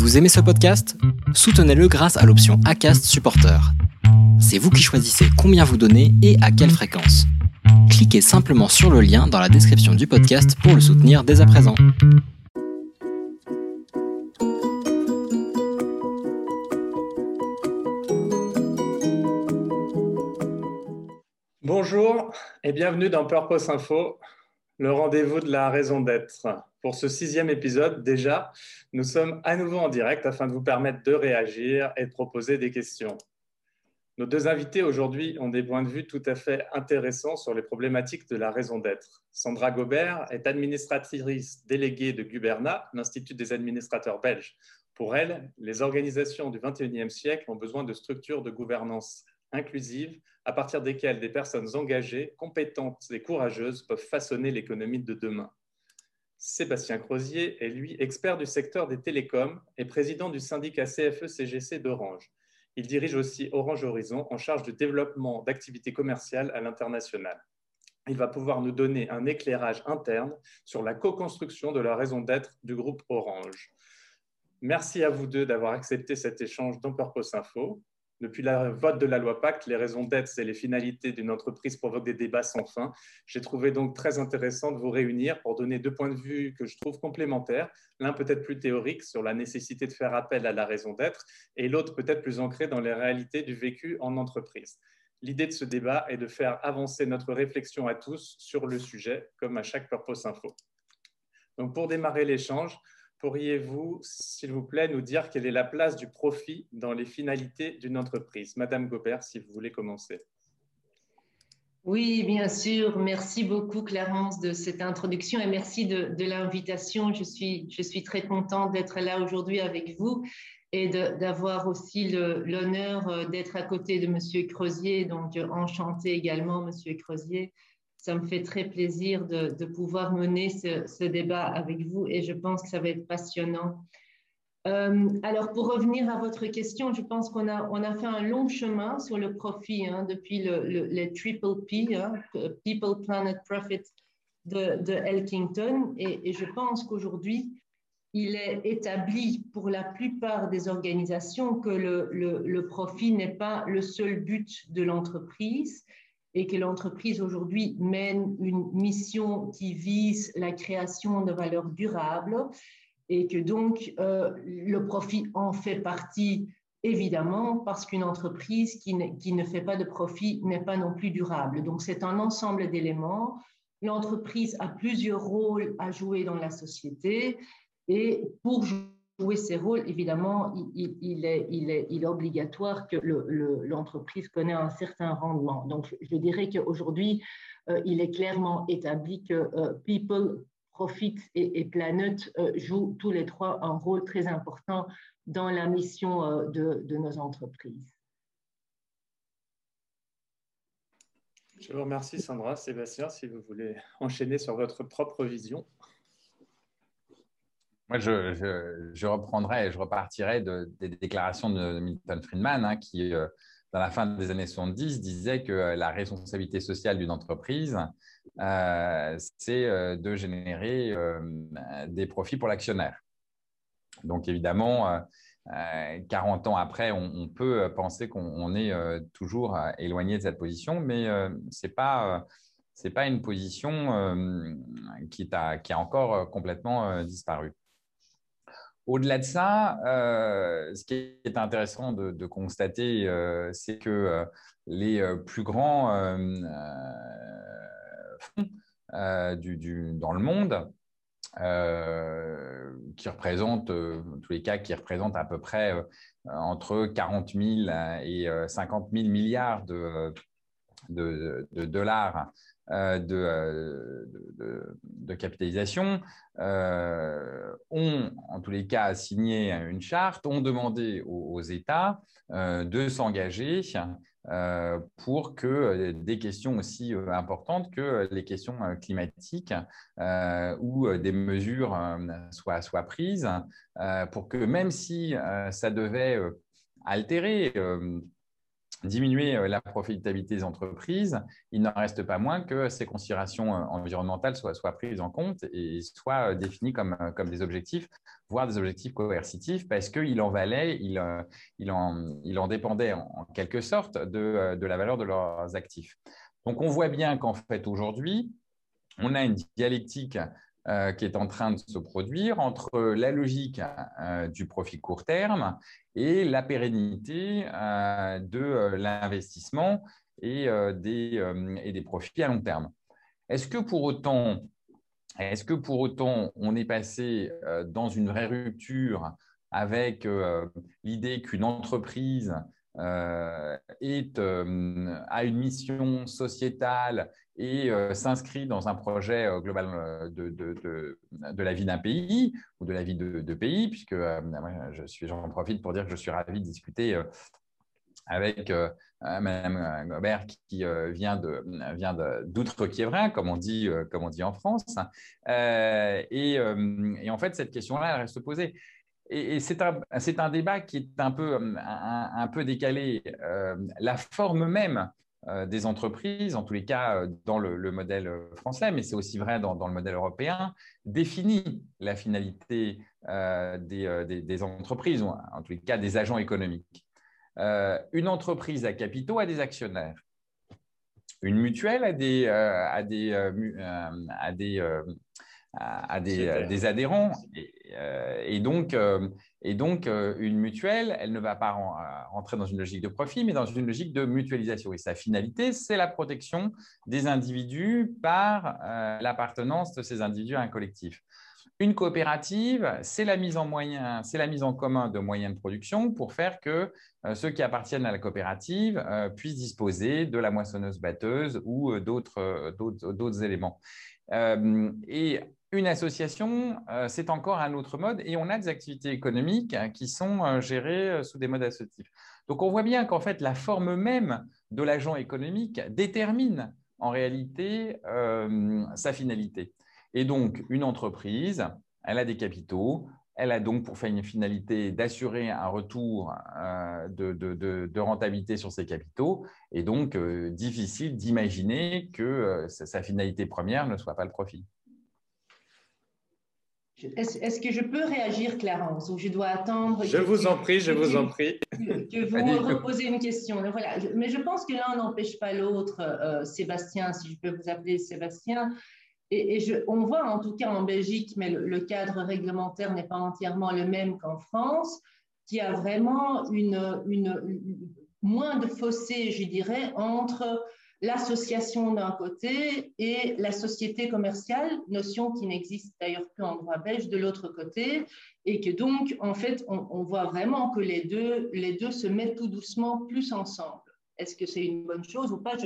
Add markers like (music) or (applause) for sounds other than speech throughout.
Vous aimez ce podcast? Soutenez-le grâce à l'option ACAST Supporter. C'est vous qui choisissez combien vous donnez et à quelle fréquence. Cliquez simplement sur le lien dans la description du podcast pour le soutenir dès à présent. Bonjour et bienvenue dans Purpose Info, le rendez-vous de la raison d'être. Pour ce sixième épisode, déjà, nous sommes à nouveau en direct afin de vous permettre de réagir et de proposer des questions. Nos deux invités aujourd'hui ont des points de vue tout à fait intéressants sur les problématiques de la raison d'être. Sandra Gobert est administratrice déléguée de Guberna, l'Institut des administrateurs belges. Pour elle, les organisations du XXIe siècle ont besoin de structures de gouvernance inclusives à partir desquelles des personnes engagées, compétentes et courageuses peuvent façonner l'économie de demain. Sébastien Crozier est, lui, expert du secteur des télécoms et président du syndicat CFE-CGC d'Orange. Il dirige aussi Orange Horizon en charge du développement d'activités commerciales à l'international. Il va pouvoir nous donner un éclairage interne sur la co-construction de la raison d'être du groupe Orange. Merci à vous deux d'avoir accepté cet échange dans Purpose Info. Depuis le vote de la loi Pacte, les raisons d'être et les finalités d'une entreprise provoquent des débats sans fin. J'ai trouvé donc très intéressant de vous réunir pour donner deux points de vue que je trouve complémentaires. L'un peut-être plus théorique sur la nécessité de faire appel à la raison d'être et l'autre peut-être plus ancré dans les réalités du vécu en entreprise. L'idée de ce débat est de faire avancer notre réflexion à tous sur le sujet, comme à chaque Purpose Info. Donc pour démarrer l'échange, pourriez-vous, s'il vous plaît, nous dire quelle est la place du profit dans les finalités d'une entreprise? Madame Gobert, si vous voulez commencer. Oui, bien sûr. Merci beaucoup, Clarence, de cette introduction et merci de, l'invitation. Je suis, très contente d'être là aujourd'hui avec vous et d'avoir aussi l'honneur euh, d'être à côté de Monsieur Creusier. Donc, enchanté également, Monsieur Creusier ça me fait très plaisir de, pouvoir mener ce, débat avec vous et je pense que ça va être passionnant. Euh, alors, pour revenir à votre question, je pense qu'on a, on a fait un long chemin sur le profit hein, depuis le, le, triple P, hein, People, Planet, Profit de, Elkington. Et, je pense qu'aujourd'hui, il est établi pour la plupart des organisations que le profit n'est pas le seul but de l'entreprise et que l'entreprise aujourd'hui mène une mission qui vise la création de valeurs durables et que donc euh, le profit en fait partie évidemment parce qu'une entreprise qui ne, qui ne fait pas de profit n'est pas non plus durable. Donc c'est un ensemble d'éléments. L'entreprise a plusieurs rôles à jouer dans la société et pour jouer jouer ses rôles, évidemment, il, est, obligatoire que l'entreprise le, connaisse un certain rendement. Donc, je dirais qu'aujourd'hui, euh, il est clairement établi que euh, People, Profit et, Planet euh, jouent tous les trois un rôle très important dans la mission de nos entreprises. Je vous remercie, Sandra. Sébastien, si vous voulez enchaîner sur votre propre vision. Moi, je, reprendrai et je repartirai des déclarations de Milton Friedman, hein, qui, euh, dans la fin des années 70, disait que la responsabilité sociale d'une entreprise, euh, c'est euh, de générer des profits pour l'actionnaire. Donc, évidemment, 40 ans après, on, peut penser qu'on est toujours éloigné de cette position, mais ce n'est pas, pas une position qui, a, qui, a, encore complètement disparu. Au-delà de ça, euh, ce qui est intéressant de, constater, euh, c'est que euh, les plus grands fonds dans le monde, qui représentent, tous les cas, qui représentent à peu près entre 40 000 et 50 000 milliards de dollars euh, euh, de, capitalisation. Euh, ont, en tous les cas, signé une charte, ont demandé aux, États de s'engager pour que des questions aussi importantes que les questions climatiques ou des mesures soient, soient, prises, pour que même si ça devait altérer diminuer euh, la profitabilité des entreprises, il n'en reste pas moins que ces considérations euh, environnementales soient, prises en compte et soient euh, définies comme, des objectifs, voire des objectifs coercitifs, parce qu'il en valait, il, en, dépendait en, quelque sorte de, la valeur de leurs actifs. Donc on voit bien qu'en fait aujourd'hui, on a une dialectique euh, qui est en train de se produire entre la logique euh, du profit court terme et la pérennité euh, de l'investissement et, des, profits à long terme. Est-ce que pour autant, est-ce que pour autant on est passé dans une vraie rupture avec l'idée qu'une entreprise est, a une mission sociétale et euh, s'inscrit dans un projet euh, global euh, de, de, de, la vie d'un pays ou de la vie de, pays, puisque je suis, j'en profite pour dire que je suis ravi de discuter avec Mme Gobert qui vient de vient d'outre-Quiévrin, comme on dit comme on dit en France, et, et, en fait cette question-là elle reste posée. Et, c'est un, un, débat qui est un peu, un, peu décalé. la forme même euh, des entreprises, en tous les cas euh, dans le, modèle euh, français, mais c'est aussi vrai dans, le modèle européen, définit la finalité des, entreprises, en tous les cas des agents économiques. une entreprise à capitaux a des actionnaires. Une mutuelle a des, a des, a des, à, des, adhérents. Et, donc, et donc, euh, une mutuelle, elle ne va pas euh, rentrer dans une logique de profit, mais dans une logique de mutualisation. Et sa finalité, c'est la protection des individus par euh, l'appartenance de ces individus à un collectif. Une coopérative, c'est la mise en moyen, c'est la mise en commun de moyens de production pour faire que ceux qui appartiennent à la coopérative puissent disposer de la moissonneuse batteuse ou d'autres éléments. et une association, euh, c'est encore un autre mode et on a des activités économiques hein, qui sont euh, gérées euh, sous des modes associatifs. Donc on voit bien qu'en fait la forme même de l'agent économique détermine en réalité sa finalité. Et donc une entreprise, elle a des capitaux, elle a donc pour finalité d'assurer un retour de, rentabilité sur ses capitaux et donc difficile d'imaginer que sa finalité première ne soit pas le profit. Est-ce que je peux réagir, Clarence, ou je dois attendre Je vous en prie, je vous en prie. Que, (laughs) vous me reposez une question. Voilà. Mais je pense que l'un n'empêche pas l'autre, euh, Sébastien, si je peux vous appeler Sébastien. Et, je, on voit en tout cas en Belgique, mais le, cadre réglementaire n'est pas entièrement le même qu'en France, qui a vraiment une, une, moins de fossé, je dirais, entre l'association d'un côté et la société commerciale, notion qui n'existe d'ailleurs plus en droit belge de l'autre côté, et que donc, en fait, on, voit vraiment que les deux, les deux se mettent tout doucement plus ensemble. Est-ce que c'est une bonne chose ou pas?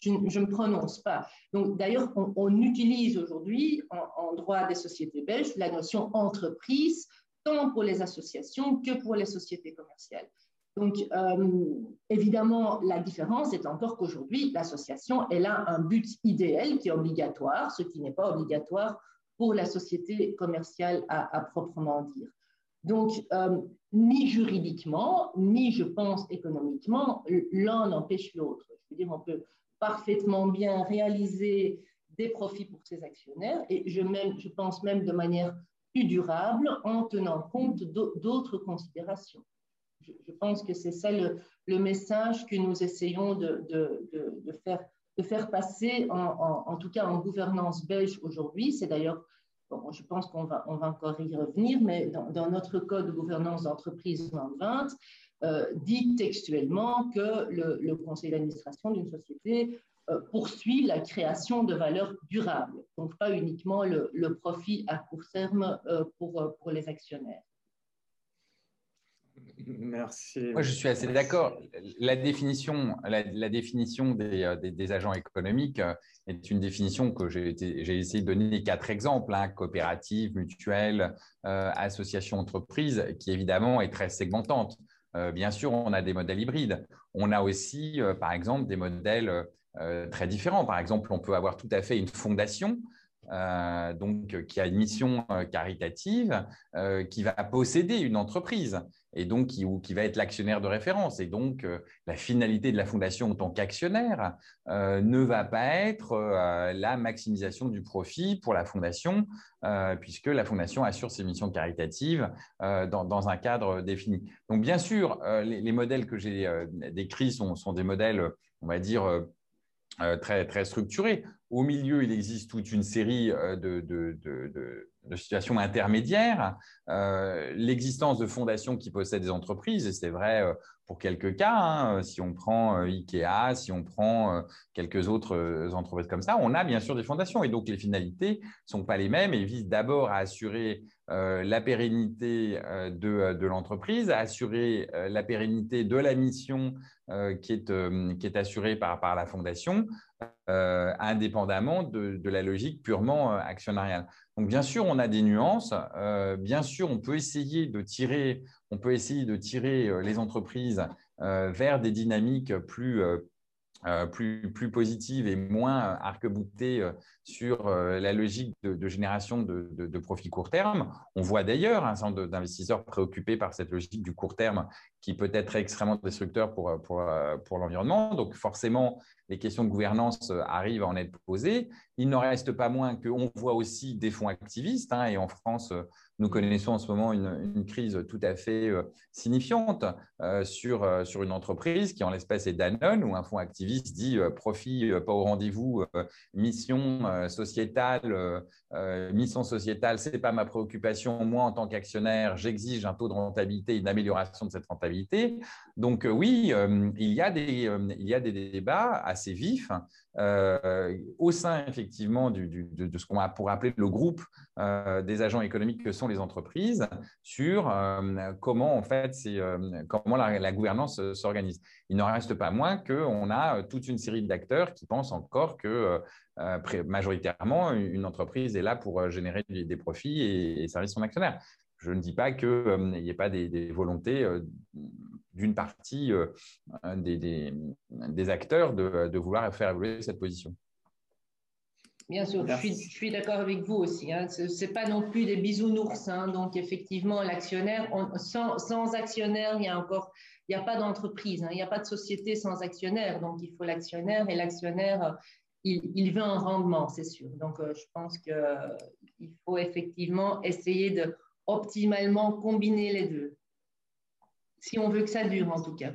Je ne me prononce pas. Donc, d'ailleurs, on, utilise aujourd'hui en, en droit des sociétés belges la notion entreprise, tant pour les associations que pour les sociétés commerciales. Donc, euh, évidemment, la différence est encore qu'aujourd'hui, l'association, elle a un but idéal qui est obligatoire, ce qui n'est pas obligatoire pour la société commerciale à, proprement dire. Donc, euh, ni juridiquement, ni, je pense, économiquement, l'un n'empêche l'autre. Je veux dire, on peut parfaitement bien réaliser des profits pour ses actionnaires et je, même, je pense même de manière plus durable en tenant compte d'autres considérations je, pense que c'est ça le, message que nous essayons de, faire, passer, en, tout cas en gouvernance belge aujourd'hui. C'est d'ailleurs, je pense qu'on va, encore y revenir, mais dans, notre code de gouvernance d'entreprise 2020, euh, dit textuellement que le, conseil d'administration d'une société euh, poursuit la création de valeurs durables, donc pas uniquement le, profit à court terme euh, pour les actionnaires. Merci. Moi, je suis assez d'accord. La définition, la, définition euh, des, des, agents économiques euh, est une définition que j'ai essayé de donner quatre exemples hein, coopérative, mutuelle, euh, association, entreprise, qui évidemment est très segmentante. bien sûr, on a des modèles hybrides. On a aussi, par exemple, des modèles très différents. Par exemple, on peut avoir tout à fait une fondation donc qui a une mission caritative, qui va posséder une entreprise et donc qui, qui va être l'actionnaire de référence. Et donc, euh, la finalité de la fondation en tant qu'actionnaire euh, ne va pas être euh, la maximisation du profit pour la fondation, puisque la fondation assure ses missions caritatives dans, un cadre défini. Donc, bien sûr, les, modèles que j'ai décrits sont, des modèles, on va dire, très, très structurés. Au milieu, il existe toute une série de, de, situations intermédiaires, euh, l'existence de fondations qui possèdent des entreprises, et c'est vrai euh, pour quelques cas, hein, si on prend euh, Ikea, si on prend quelques autres entreprises comme ça, on a bien sûr des fondations, et donc les finalités ne sont pas les mêmes et visent d'abord à assurer la pérennité de, de l'entreprise, à assurer la pérennité de la mission qui est, assurée par la fondation, indépendamment de, la logique purement actionnariale. Donc, bien sûr, on a des nuances. Euh, bien sûr, on peut essayer de tirer, on peut essayer de tirer euh, les entreprises euh, vers des dynamiques plus euh, plus, plus positive et moins arc-boutée euh, sur euh, la logique de, génération de, de, profits court terme. On voit d'ailleurs un certain nombre d'investisseurs préoccupés par cette logique du court terme qui peut être extrêmement destructeur pour, pour, pour l'environnement. Donc forcément, les questions de gouvernance arrivent à en être posées. Il n'en reste pas moins qu'on voit aussi des fonds activistes, hein, et en France, nous connaissons en ce moment une, crise tout à fait euh, signifiante euh, sur, euh, sur une entreprise qui, en l'espèce, est Danone, où un fonds activiste dit profit pas au rendez-vous, mission sociétale, mission sociétale, ce n'est pas ma préoccupation. Moi, en tant qu'actionnaire, j'exige un taux de rentabilité, une amélioration de cette rentabilité. Donc, oui, il, y a des, il y a des débats assez vifs euh, au sein effectivement de, ce qu'on pourrait appeler le groupe euh, des agents économiques que sont les entreprises sur euh, comment en fait comment la, gouvernance s'organise. Il n'en reste pas moins qu'on a toute une série d'acteurs qui pensent encore que majoritairement une entreprise est là pour générer des, profits et, et servir son actionnaire je ne dis pas qu'il n'y ait pas des, volontés d'une partie euh, des, acteurs de, vouloir faire évoluer cette position. Bien sûr, je suis, d'accord avec vous aussi. Hein. Ce n'est pas non plus des bisounours. Hein. Donc, effectivement, l'actionnaire, sans, actionnaire, il n'y a n'y a pas d'entreprise, hein. il n'y a pas de société sans actionnaire. Donc, il faut l'actionnaire et l'actionnaire, il, veut un rendement, c'est sûr. Donc, euh, je pense qu'il faut effectivement essayer de optimalement combiner les deux si on veut que ça dure en tout cas.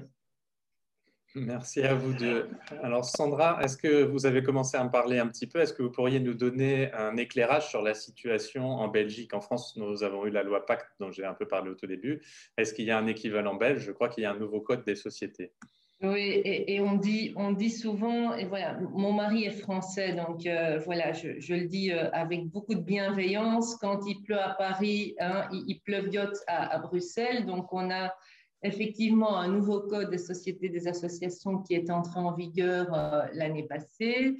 Merci à vous deux. Alors Sandra, est-ce que vous avez commencé à me parler un petit peu? Est-ce que vous pourriez nous donner un éclairage sur la situation en Belgique? En France, nous avons eu la loi Pacte dont j'ai un peu parlé au tout début. Est-ce qu'il y a un équivalent belge? Je crois qu'il y a un nouveau code des sociétés. Oui, et, on, dit, on dit souvent, et voilà, mon mari est français, donc euh, voilà, je, le dis euh, avec beaucoup de bienveillance. Quand il pleut à Paris, hein, il, il pleuviote à, à Bruxelles, donc on a effectivement un nouveau code des sociétés des associations qui est entré en vigueur euh, l'année passée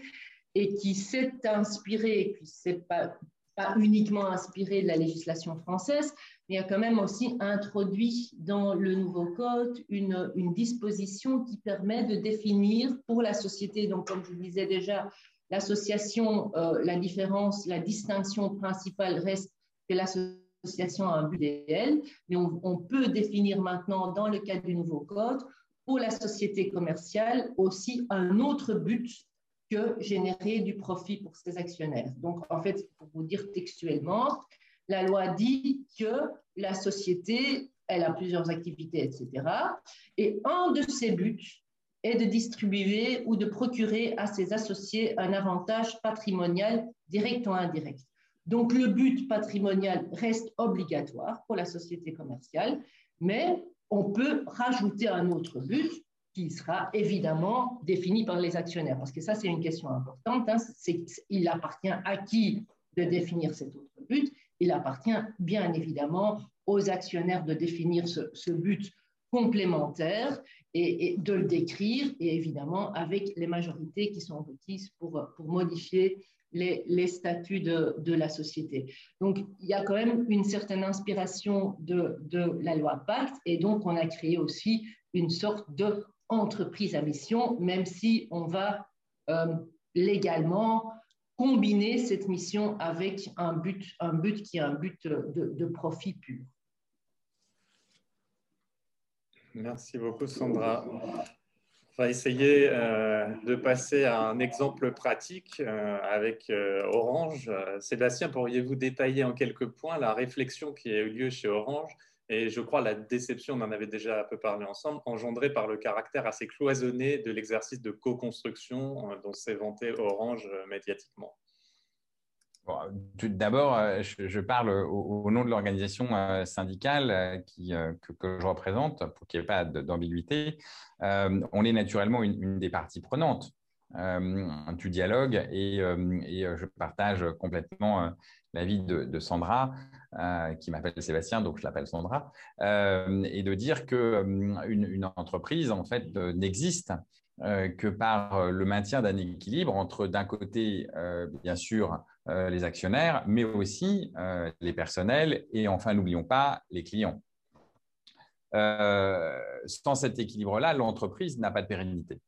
et qui s'est inspiré, puis c'est pas, pas uniquement inspiré de la législation française, mais a quand même aussi introduit dans le nouveau code une, disposition qui permet de définir pour la société, donc comme je le disais déjà, l'association, euh, la différence, la distinction principale reste que l'association a un but réel, mais on, peut définir maintenant, dans le cadre du nouveau code, pour la société commerciale aussi un autre but que générer du profit pour ses actionnaires. Donc, en fait, pour vous dire textuellement, la loi dit que la société, elle a plusieurs activités, etc. Et un de ses buts est de distribuer ou de procurer à ses associés un avantage patrimonial direct ou indirect. Donc le but patrimonial reste obligatoire pour la société commerciale, mais on peut rajouter un autre but qui sera évidemment défini par les actionnaires, parce que ça c'est une question importante. Hein. il appartient à qui de définir cet autre but? Il appartient bien évidemment aux actionnaires de définir ce, but complémentaire et, de le décrire, et évidemment avec les majorités qui sont requises pour, pour modifier les, statuts de, la société. Donc, il y a quand même une certaine inspiration de, la loi Pacte et donc on a créé aussi une sorte d'entreprise à mission, même si on va euh, légalement combiner cette mission avec un but, un but qui est un but de, profit pur. Merci beaucoup, Sandra. Va essayer euh, de passer à un exemple pratique euh, avec euh, Orange. Sébastien, pourriez-vous détailler en quelques points la réflexion qui a eu lieu chez Orange? Et je crois la déception, on en avait déjà un peu parlé ensemble, engendrée par le caractère assez cloisonné de l'exercice de co-construction dont s'est vanté Orange médiatiquement. D'abord, je, parle au, nom de l'organisation syndicale qui, que, je représente, pour qu'il n'y ait pas d'ambiguïté. on est naturellement une, des parties prenantes du dialogue et, je partage complètement l'avis de, de, Sandra, qui m'appelle Sébastien, donc je l'appelle Sandra, et de dire qu'une une entreprise, en fait, n'existe que par le maintien d'un équilibre entre, d'un côté, bien sûr, euh, les actionnaires, mais aussi euh, les personnels et enfin, n'oublions pas, les clients. Euh, sans cet équilibre-là, l'entreprise n'a pas de pérennité.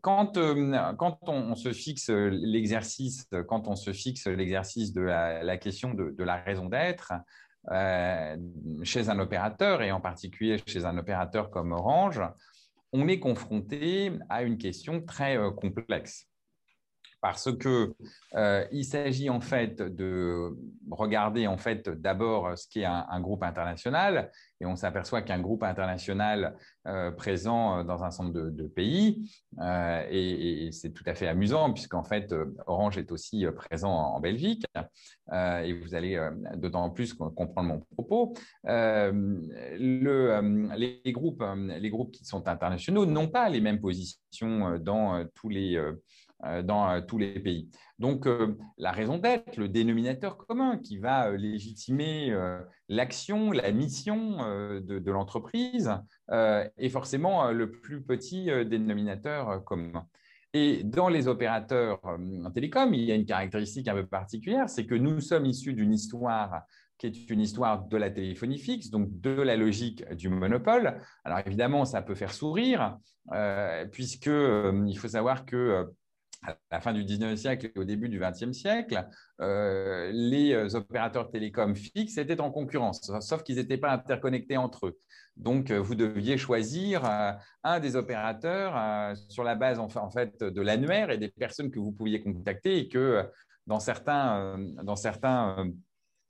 quand, on, se fixe l'exercice, quand on se fixe l'exercice de la, question de, la raison d'être chez un opérateur et en particulier chez un opérateur comme Orange, on est confronté à une question très complexe parce que euh, il s'agit en fait de regarder en fait d'abord ce qu'est un, un, groupe international et on s'aperçoit qu'un groupe international euh, présent dans un centre de, pays euh, et, c'est tout à fait amusant puisqu'en fait Orange est aussi présent en, Belgique et vous allez d'autant plus comprendre mon propos. Le, les, groupes, les groupes qui sont internationaux n'ont pas les mêmes positions dans tous les euh, dans euh, tous les pays. Donc, euh, la raison d'être, le dénominateur commun qui va légitimer l'action, la mission de, l'entreprise est forcément le plus petit dénominateur commun. Et dans les opérateurs en télécom, il y a une caractéristique un peu particulière, c'est que nous sommes issus d'une histoire qui est une histoire de la téléphonie fixe, donc de la logique du monopole. Alors évidemment, ça peut faire sourire, puisqu'il faut savoir que à la fin du 19e siècle et au début du 20e siècle, euh, les euh, opérateurs télécoms fixes étaient en concurrence, sauf qu'ils n'étaient pas interconnectés entre eux. Donc, euh, vous deviez choisir un des opérateurs sur la base en fait, de l'annuaire et des personnes que vous pouviez contacter et que dans certains, dans certains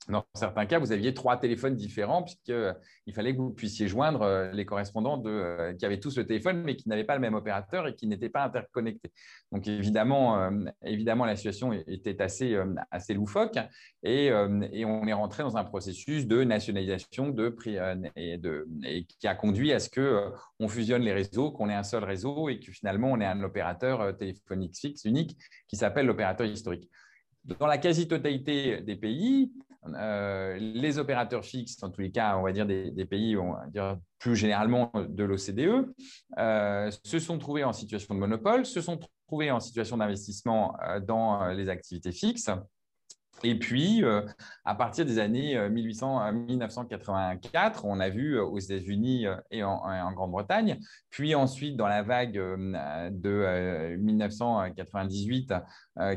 dans certains cas, vous aviez trois téléphones différents puisqu'il euh, fallait que vous puissiez joindre euh, les correspondants euh, qui avaient tous le téléphone mais qui n'avaient pas le même opérateur et qui n'étaient pas interconnectés. Donc évidemment, évidemment la situation était assez, loufoque et, on est rentré dans un processus de nationalisation qui a conduit à ce qu'on fusionne les réseaux, qu'on ait un seul réseau et que finalement on ait un opérateur téléphonique fixe unique qui s'appelle l'opérateur historique. Dans la quasi-totalité des pays, euh, les opérateurs fixes, en tous les cas, on va dire des, pays, on va dire plus généralement de l'OCDE, euh, se sont trouvés en situation de monopole, se sont trouvés en situation d'investissement euh, dans les activités fixes et puis, euh, à partir des années 1800, 1984, on a vu euh, aux États-Unis euh, et en, Grande-Bretagne, puis ensuite dans la vague de 1998,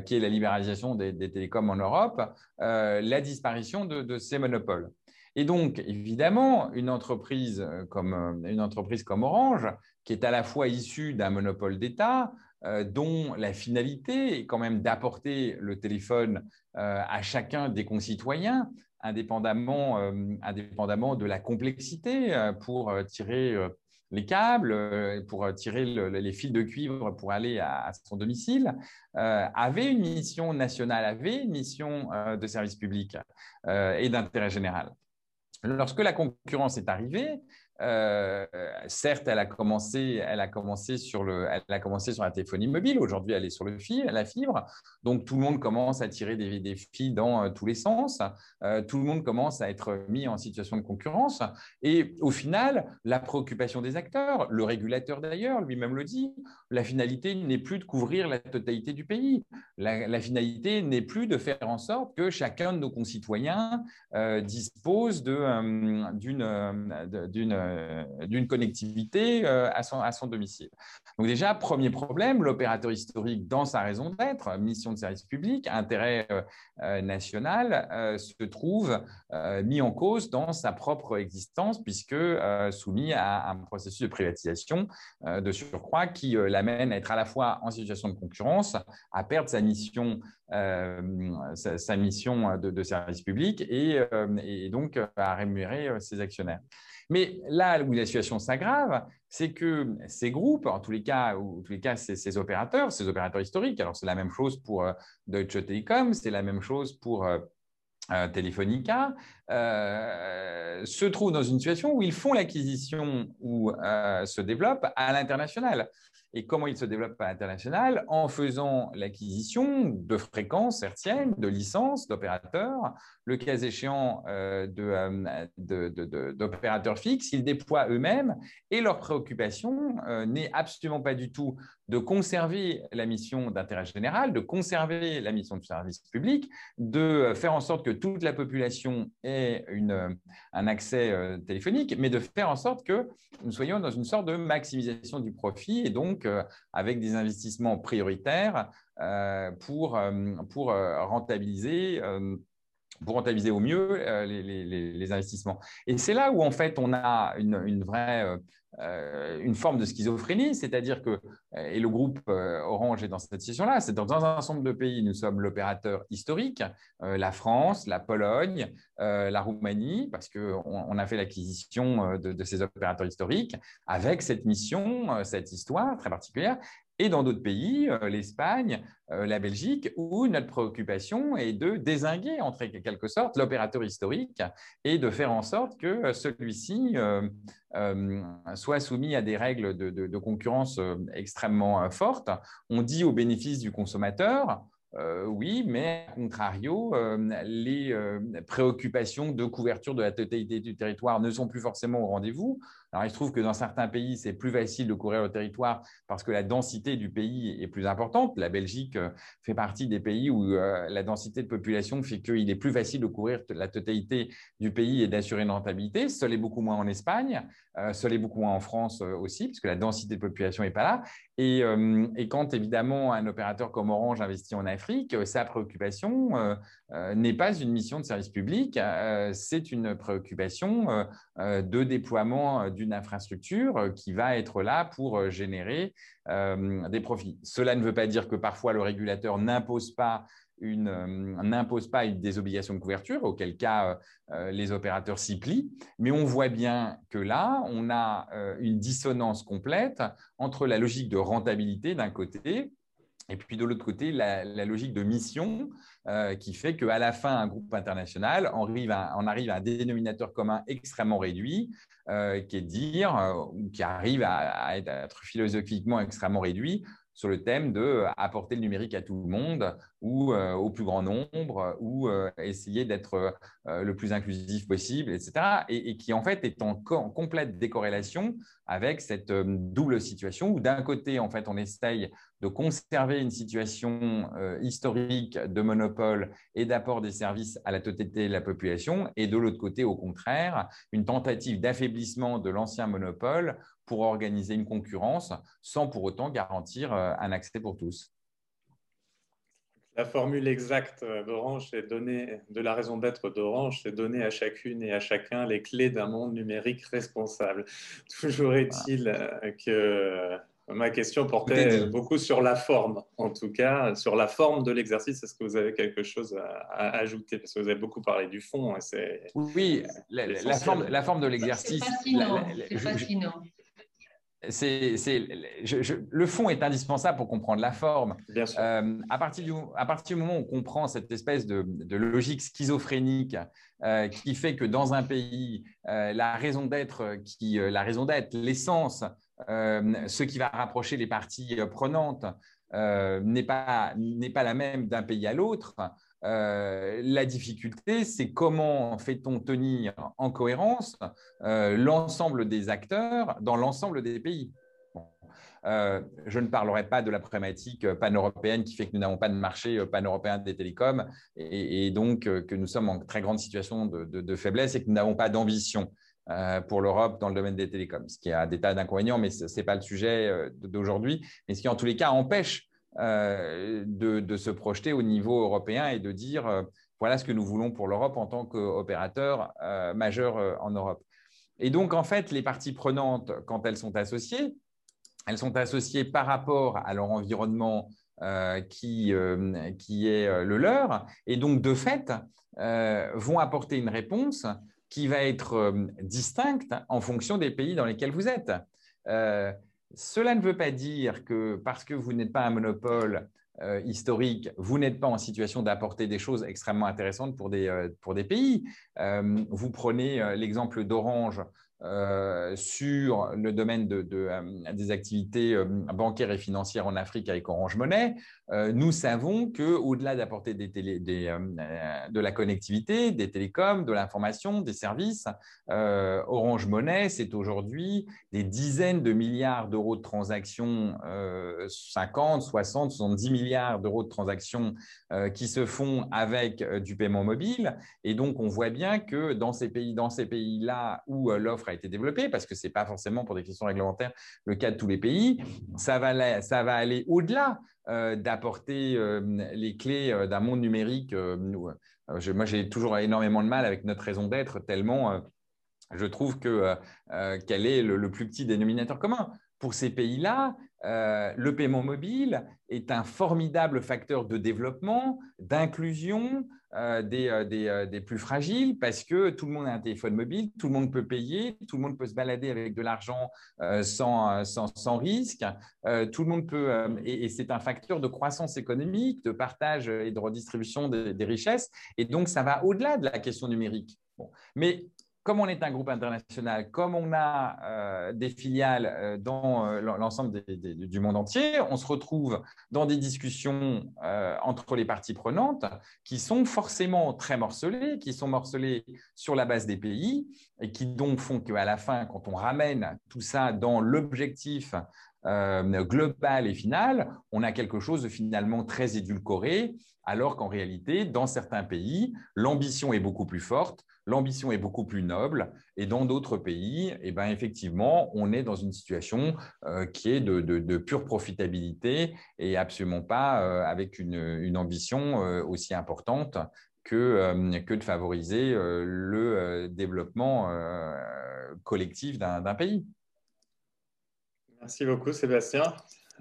qui est la libéralisation des, télécoms en Europe, la disparition de, ces monopoles. Et donc, évidemment, une entreprise comme, une entreprise comme Orange, qui est à la fois issue d'un monopole d'État, dont la finalité est quand même d'apporter le téléphone euh, à chacun des concitoyens, indépendamment, euh, indépendamment de la complexité, euh, pour tirer les câbles, pour tirer les fils de cuivre pour aller à, son domicile, avait une mission nationale, avait une mission de service public et d'intérêt général. Lorsque la concurrence est arrivée, euh, certes, elle a commencé, elle a commencé sur le, elle a commencé sur la téléphonie mobile. Aujourd'hui, elle est sur le fil, la fibre. Donc, tout le monde commence à tirer des, des fils dans euh, tous les sens. Euh, tout le monde commence à être mis en situation de concurrence. Et au final, la préoccupation des acteurs, le régulateur d'ailleurs, lui-même le dit, la finalité n'est plus de couvrir la totalité du pays. La, finalité n'est plus de faire en sorte que chacun de nos concitoyens dispose d'une d'une d'une connectivité à son, à son domicile. Donc déjà, premier problème, l'opérateur historique, dans sa raison d'être, mission de service public, intérêt national, se trouve mis en cause dans sa propre existence, puisque soumis à un processus de privatisation de surcroît qui l'amène à être à la fois en situation de concurrence, à perdre sa mission euh, sa, mission de, service public et, euh, donc à rémunérer euh, ses actionnaires. Mais là où la situation s'aggrave, c'est que ces groupes, en tous les cas, en tous les cas, ces, opérateurs, ces opérateurs historiques, alors c'est la même chose pour Deutsche Telekom, c'est la même chose pour Telefonica, se trouvent dans une situation où ils font l'acquisition ou se développent à l'international et comment il se développe à l'international en faisant l'acquisition de fréquences hertziennes, de licences, d'opérateurs, le cas échéant euh, d'opérateurs fixes, ils déploient eux-mêmes et leur préoccupation euh, n'est absolument pas du tout de conserver la mission d'intérêt général, de conserver la mission de service public, de faire en sorte que toute la population ait un accès euh, téléphonique, mais de faire en sorte que nous soyons dans une sorte de maximisation du profit et donc euh, avec des investissements prioritaires euh, pour, pour rentabiliser pour rentabiliser au mieux les, les, investissements. Et c'est là où, en fait, on a une, vraie euh, une forme de schizophrénie, c'est-à-dire que, euh, et le groupe euh, Orange est dans cette situation-là, c'est dans un ensemble de pays, nous sommes l'opérateur historique, la France, la Pologne, la Roumanie, parce qu'on on a fait l'acquisition de, ces opérateurs historiques, avec cette mission, cette histoire très particulière, et dans d'autres pays, l'Espagne, la Belgique, où notre préoccupation est de désinguer, en quelque sorte, l'opérateur historique et de faire en sorte que celui-ci euh, soit soumis à des règles de, concurrence euh, extrêmement euh, fortes. On dit au bénéfice du consommateur, oui, mais à contrario, les préoccupations de couverture de la totalité du territoire ne sont plus forcément au rendez-vous. Alors, il se trouve que dans certains pays, c'est plus facile de couvrir le territoire parce que la densité du pays est plus importante. La Belgique euh, fait partie des pays où euh, la densité de population fait qu'il est plus facile de couvrir la totalité du pays et d'assurer une rentabilité. Ce l'est beaucoup moins en Espagne, euh, ce l'est beaucoup moins en France aussi, puisque la densité de population n'est pas là. Et, quand évidemment un opérateur comme Orange investit en Afrique, sa préoccupation n'est pas une mission de service public, c'est une préoccupation de déploiement du infrastructure euh, qui va être là pour euh, générer euh, des profits. Cela ne veut pas dire que parfois le régulateur n'impose pas une, n'impose pas des obligations de couverture, auquel cas les opérateurs s'y plient. Mais on voit bien que là, on a une dissonance complète entre la logique de rentabilité d'un côté et puis de l'autre côté, la, logique de mission euh, qui fait qu'à la fin, un groupe international, on arrive à, un dénominateur commun extrêmement réduit, euh, qui est dire, euh, qui arrive à, être philosophiquement extrêmement réduit sur le thème de apporter le numérique à tout le monde ou au plus grand nombre ou essayer d'être le plus inclusif possible, etc. Et, qui en fait est en, complète décorrélation avec cette double situation où d'un côté, en fait, on essaye de conserver une situation euh, historique de monopole et d'apport des services à la totalité de la population, et de l'autre côté, au contraire, une tentative d'affaiblissement de l'ancien monopole pour organiser une concurrence sans pour autant garantir euh, un accès pour tous. La formule exacte d'Orange, c'est donner de la raison d'être d'Orange, c'est donner à chacune et à chacun les clés d'un monde numérique responsable. (laughs) Toujours est-il euh, que Ma question portait beaucoup sur la forme, en tout cas, sur la forme de l'exercice. Est-ce que vous avez quelque chose à, ajouter? Parce que vous avez beaucoup parlé du fond. oui, la, forme, la forme de l'exercice. C'est fascinant. C'est le fond est indispensable pour comprendre la forme. Euh, à, partir du, à partir du moment où on comprend cette espèce de, logique schizophrénique euh, qui fait que dans un pays, euh, la raison d'être, qui la raison d'être, l'essence ce qui va rapprocher les parties prenantes n'est pas, pas la même d'un pays à l'autre. Euh, la difficulté, c'est comment fait-on tenir en cohérence l'ensemble des acteurs dans l'ensemble des pays. je ne parlerai pas de la problématique pan-européenne qui fait que nous n'avons pas de marché pan-européen des télécoms et, donc que nous sommes en très grande situation de, de, faiblesse et que nous n'avons pas d'ambition. pour l'Europe dans le domaine des télécoms, ce qui a des tas d'inconvénients, mais ce n'est pas le sujet d'aujourd'hui, mais ce qui en tous les cas empêche de, se projeter au niveau européen et de dire voilà ce que nous voulons pour l'Europe en tant qu'opérateur majeur en Europe. Et donc, en fait, les parties prenantes, quand elles sont associées, elles sont associées par rapport à leur environnement euh, qui, euh, qui, est euh, le leur, et donc de fait vont apporter une réponse qui va être distincte en fonction des pays dans lesquels vous êtes. Cela ne veut pas dire que parce que vous n'êtes pas un monopole historique, vous n'êtes pas en situation d'apporter des choses extrêmement intéressantes pour des, des pays. vous prenez l'exemple d'Orange euh, sur le domaine de, euh, des activités euh, bancaires et financières en Afrique avec Orange Money, nous savons qu'au-delà d'apporter des de la connectivité, des télécoms, de l'information, des services, Orange Money, c'est aujourd'hui des dizaines de milliards d'euros de transactions, 50, 60, 70 milliards d'euros de transactions qui se font avec du paiement mobile. Et donc, on voit bien que dans ces pays, dans ces pays-là où l'offre a été développée, parce que ce n'est pas forcément pour des questions réglementaires le cas de tous les pays. Ça va aller au-delà euh, d'apporter euh, les clés euh, d'un monde numérique. moi, j'ai toujours énormément de mal avec notre raison d'être, tellement je trouve que qu'elle est le, plus petit dénominateur commun. Pour ces pays-là, le paiement mobile est un formidable facteur de développement, d'inclusion, euh, des, euh, euh, des, plus fragiles parce que tout le monde a un téléphone mobile, tout le monde peut payer, tout le monde peut se balader avec de l'argent sans, risque, tout le monde peut, et, c'est un facteur de croissance économique, de partage et de redistribution des, richesses, et donc ça va au-delà de la question numérique. Mais comme on est un groupe international, comme on a euh, des filiales euh, dans euh, l'ensemble du monde entier, on se retrouve dans des discussions entre les parties prenantes qui sont forcément très morcelées, qui sont morcelées sur la base des pays et qui donc font qu'à la fin, quand on ramène tout ça dans l'objectif global et final, on a quelque chose de finalement très édulcoré, alors qu'en réalité, dans certains pays, l'ambition est beaucoup plus forte, l'ambition est beaucoup plus noble. Et dans d'autres pays, eh ben, effectivement, on est dans une situation euh, qui est de, pure profitabilité et absolument pas euh, avec une, ambition euh, aussi importante que, que de favoriser le développement collectif d'un pays. Merci beaucoup, Sébastien.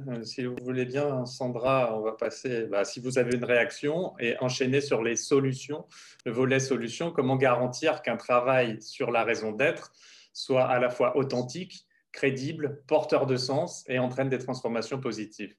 Euh, si vous voulez bien, Sandra, on va passer, bah, si vous avez une réaction, et enchaîner sur les solutions, le volet solutions, comment garantir qu'un travail sur la raison d'être soit à la fois authentique, crédible, porteur de sens et entraîne des transformations positives?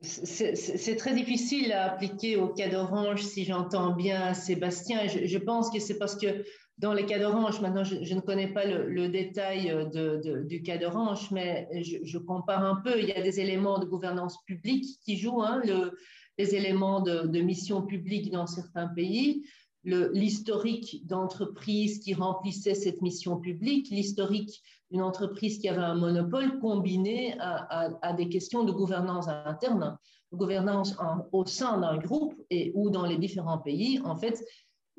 C'est très difficile à appliquer au cas d'Orange, si j'entends bien Sébastien. je pense que c'est parce que dans les cas d'Orange, maintenant, je, ne connais pas le, détail de, du cas d'Orange, mais je, compare un peu. Il y a des éléments de gouvernance publique qui jouent, hein, le, les éléments de, mission publique dans certains pays, l'historique d'entreprises qui remplissaient cette mission publique, l'historique d'une entreprise qui avait un monopole combiné à, des questions de gouvernance interne, gouvernance au sein d'un groupe et ou dans les différents pays. En fait,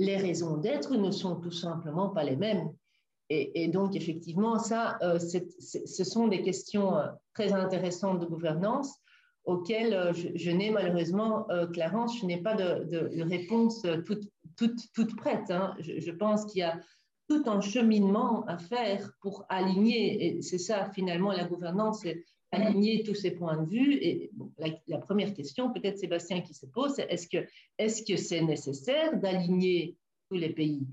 les raisons d'être ne sont tout simplement pas les mêmes. Et, donc, effectivement, ça, euh, ce sont des questions euh, très intéressantes de gouvernance auxquelles euh, je, n'ai malheureusement, Clarence, je n'ai pas de, réponse toute, toute, toute prête. Hein. Je, pense qu'il y a tout un cheminement à faire pour aligner, et c'est ça finalement la gouvernance, aligner tous ces points de vue. Et la, première question, peut-être Sébastien qui se pose, c'est est-ce que est-ce que c'est nécessaire d'aligner tous les pays?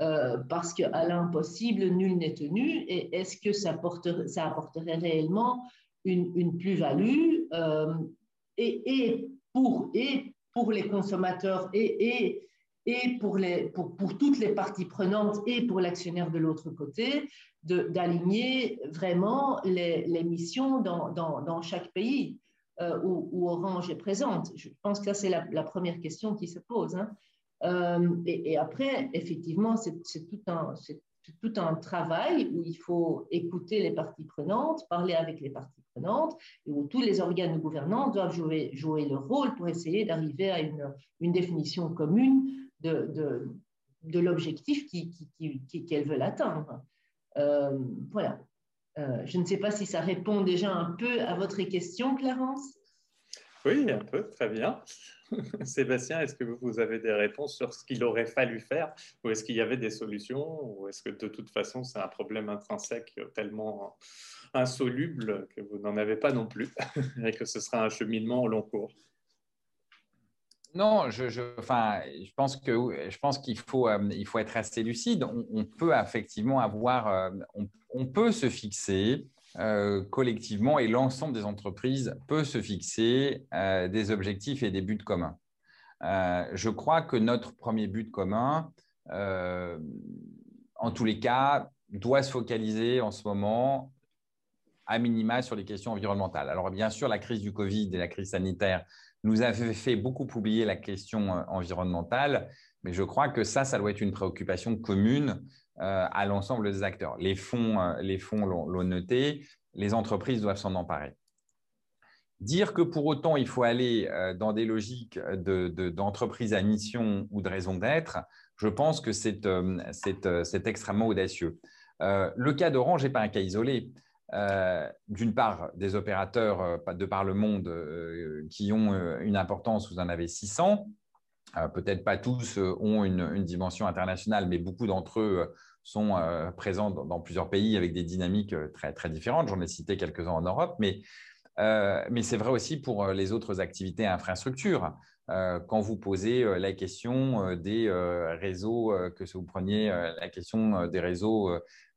Euh, parce qu'à l'impossible, nul n'est tenu. Et est-ce que ça, porterait, ça apporterait réellement une, plus-value euh, et, et, pour, et pour les consommateurs et, et et pour, les, pour, pour, toutes les parties prenantes et pour l'actionnaire de l'autre côté, d'aligner vraiment les, missions dans, dans, dans, chaque pays euh, où, Orange est présente. Je pense que ça, c'est la, première question qui se pose. Hein. Euh, et, après, effectivement, c'est tout, un, tout un travail où il faut écouter les parties prenantes, parler avec les parties prenantes, et où tous les organes de gouvernance doivent jouer, jouer leur rôle pour essayer d'arriver à une, une définition commune de, de l'objectif qu'elles veulent atteindre. Euh, voilà. Euh, je ne sais pas si ça répond déjà un peu à votre question, Clarence. Oui, un peu, très bien. (laughs) Sébastien, est-ce que vous avez des réponses sur ce qu'il aurait fallu faire? Ou est-ce qu'il y avait des solutions? Ou est-ce que de toute façon c'est un problème intrinsèque tellement insoluble que vous n'en avez pas non plus (laughs) et que ce sera un cheminement au long cours? Non, je, pense qu'il faut, euh, faut être assez lucide. On, peut effectivement avoir, euh, on, peut se fixer euh, collectivement et l'ensemble des entreprises peut se fixer des objectifs et des buts communs. je crois que notre premier but commun, en tous les cas, doit se focaliser en ce moment à minima sur les questions environnementales. Alors bien sûr, la crise du Covid et la crise sanitaire nous avait fait beaucoup oublier la question euh, environnementale, mais je crois que ça, ça doit être une préoccupation commune euh, à l'ensemble des acteurs. Les fonds euh, les fonds l'ont noté, les entreprises doivent s'en emparer. Dire que pour autant, il faut aller dans des logiques d'entreprise à mission ou de raison d'être, je pense que c'est extrêmement audacieux. le cas d'Orange n'est pas un cas isolé. Euh, d'une part, des opérateurs euh, de par le monde euh, qui ont une importance, vous en avez 600. Peut-être pas tous ont une, dimension internationale, mais beaucoup d'entre eux sont présents dans, plusieurs pays avec des dynamiques très, très différentes. J'en ai cité quelques-uns en Europe, mais, mais c'est vrai aussi pour les autres activités infrastructures. quand vous posez la question des réseaux, que vous preniez la question des réseaux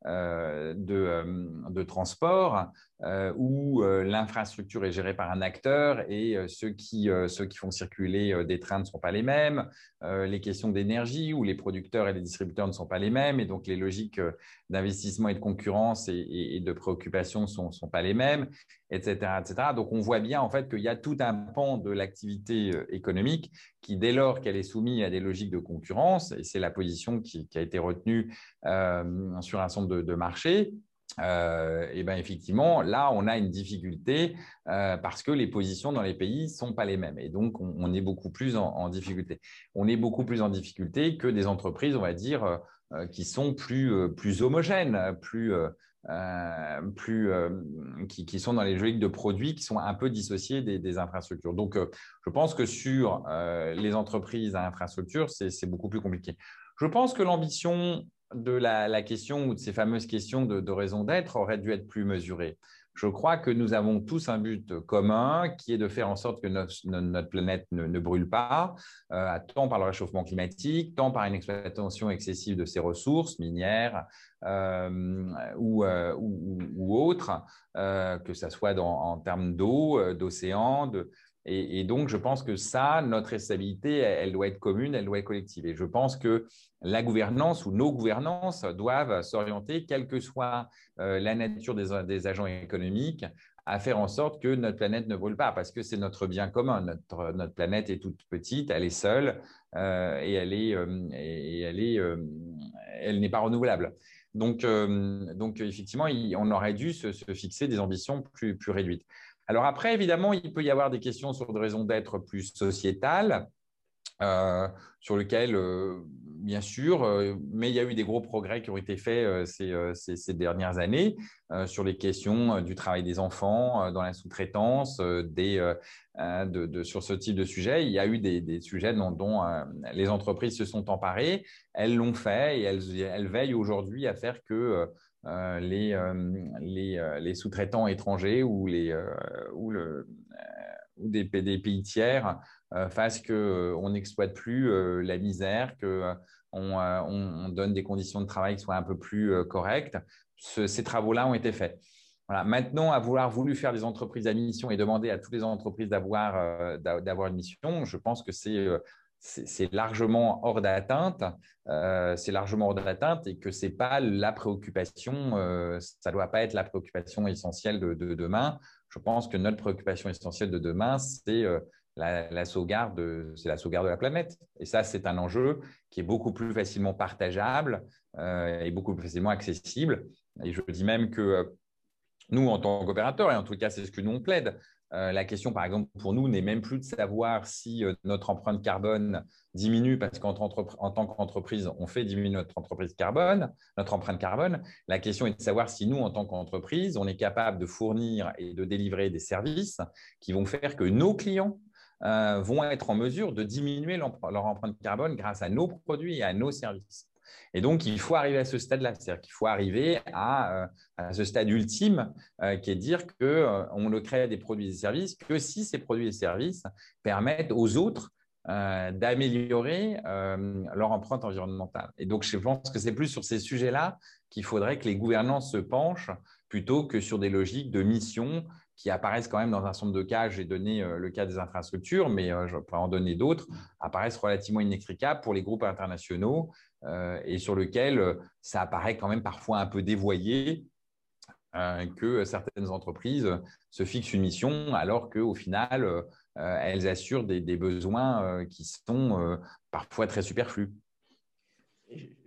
de, euh, de, transport euh, où l'infrastructure est gérée par un acteur et ceux, qui, ceux qui font circuler des trains ne sont pas les mêmes, les questions d'énergie où les producteurs et les distributeurs ne sont pas les mêmes et donc les logiques d'investissement et de concurrence et, de préoccupation ne sont, sont, pas les mêmes, etc., etc. Donc on voit bien en fait qu'il y a tout un pan de l'activité économique qui, dès lors qu'elle est soumise à des logiques de concurrence, et c'est la position qui, a été retenue sur un certain de, marché, euh, et ben effectivement, là, on a une difficulté euh, parce que les positions dans les pays ne sont pas les mêmes. Et donc, on, est beaucoup plus en, difficulté. On est beaucoup plus en difficulté que des entreprises, on va dire, euh, qui sont plus, plus homogènes, plus, plus, qui, sont dans les logiques de produits qui sont un peu dissociés des, des infrastructures. Donc, je pense que sur les entreprises à infrastructure, c'est beaucoup plus compliqué. Je pense que l'ambition de la, question ou de ces fameuses questions de, raison d'être aurait dû être plus mesurée. Je crois que nous avons tous un but commun qui est de faire en sorte que notre, planète ne, brûle pas, euh, tant par le réchauffement climatique, tant par une exploitation excessive de ses ressources minières euh, ou, euh, autres, que ce soit en termes d'eau, d'océan, de, et, donc, je pense que ça, notre responsabilité, elle, doit être commune, elle doit être collective. Et je pense que la gouvernance ou nos gouvernances doivent s'orienter, quelle que soit euh, la nature des, agents économiques, à faire en sorte que notre planète ne brûle pas, parce que c'est notre bien commun. Notre, planète est toute petite, elle est seule euh, et elle est, euh, elle est, elle n'est pas renouvelable. Donc, donc effectivement, on aurait dû se, fixer des ambitions plus réduites. Alors après, évidemment, il peut y avoir des questions sur des raisons d'être plus sociétales, euh, sur lesquelles, euh, bien sûr, euh, mais il y a eu des gros progrès qui ont été faits ces, dernières années sur les questions du travail des enfants, dans la sous-traitance, sur ce type de sujet. Il y a eu des, sujets dont, les entreprises se sont emparées, elles l'ont fait et elles, elles veillent aujourd'hui à faire que euh, les, euh, euh, les, sous-traitants étrangers ou, les, ou, des, pays tiers fassent qu'on n'exploite plus la misère, qu'on on, donne des conditions de travail qui soient un peu plus correctes. ces travaux-là ont été faits. Voilà. Maintenant, à vouloir voulu faire des entreprises à mission et demander à toutes les entreprises d'avoir d'avoir une mission, je pense que c'est c'est largement hors d'atteinte. Euh, c'est largement hors d'atteinte et que c'est pas la préoccupation. Euh, ça doit pas être la préoccupation essentielle de, demain. Je pense que notre préoccupation essentielle de demain, c'est euh, la, sauvegarde, la sauvegarde de la planète. Et ça, c'est un enjeu qui est beaucoup plus facilement partageable et beaucoup plus facilement accessible. Et je dis même que nous, en tant qu'opérateurs, et en tout cas, c'est ce que nous on plaide, la question, par exemple, pour nous, n'est même plus de savoir si notre empreinte carbone diminue parce qu'en tant qu'entreprise, on fait diminuer notre entreprise carbone, notre empreinte carbone. La question est de savoir si nous, en tant qu'entreprise, on est capable de fournir et de délivrer des services qui vont faire que nos clients vont être en mesure de diminuer leur empreinte carbone grâce à nos produits et à nos services. Et donc, il faut arriver à ce stade-là, c'est-à-dire qu'il faut arriver à, euh, ce stade ultime euh, qui est de dire qu'on euh, ne crée des produits et services que si ces produits et services permettent aux autres d'améliorer leur empreinte environnementale. Et donc, je pense que c'est plus sur ces sujets-là qu'il faudrait que les gouvernances se penchent plutôt que sur des logiques de mission qui apparaissent quand même dans un certain nombre de cas. J'ai donné le cas des infrastructures, mais je pourrais en donner d'autres, apparaissent relativement inextricables pour les groupes internationaux euh, et sur lequel euh, ça apparaît quand même parfois un peu dévoyé euh, que certaines entreprises se fixent une mission alors qu'au final, elles assurent des, besoins qui sont parfois très superflus.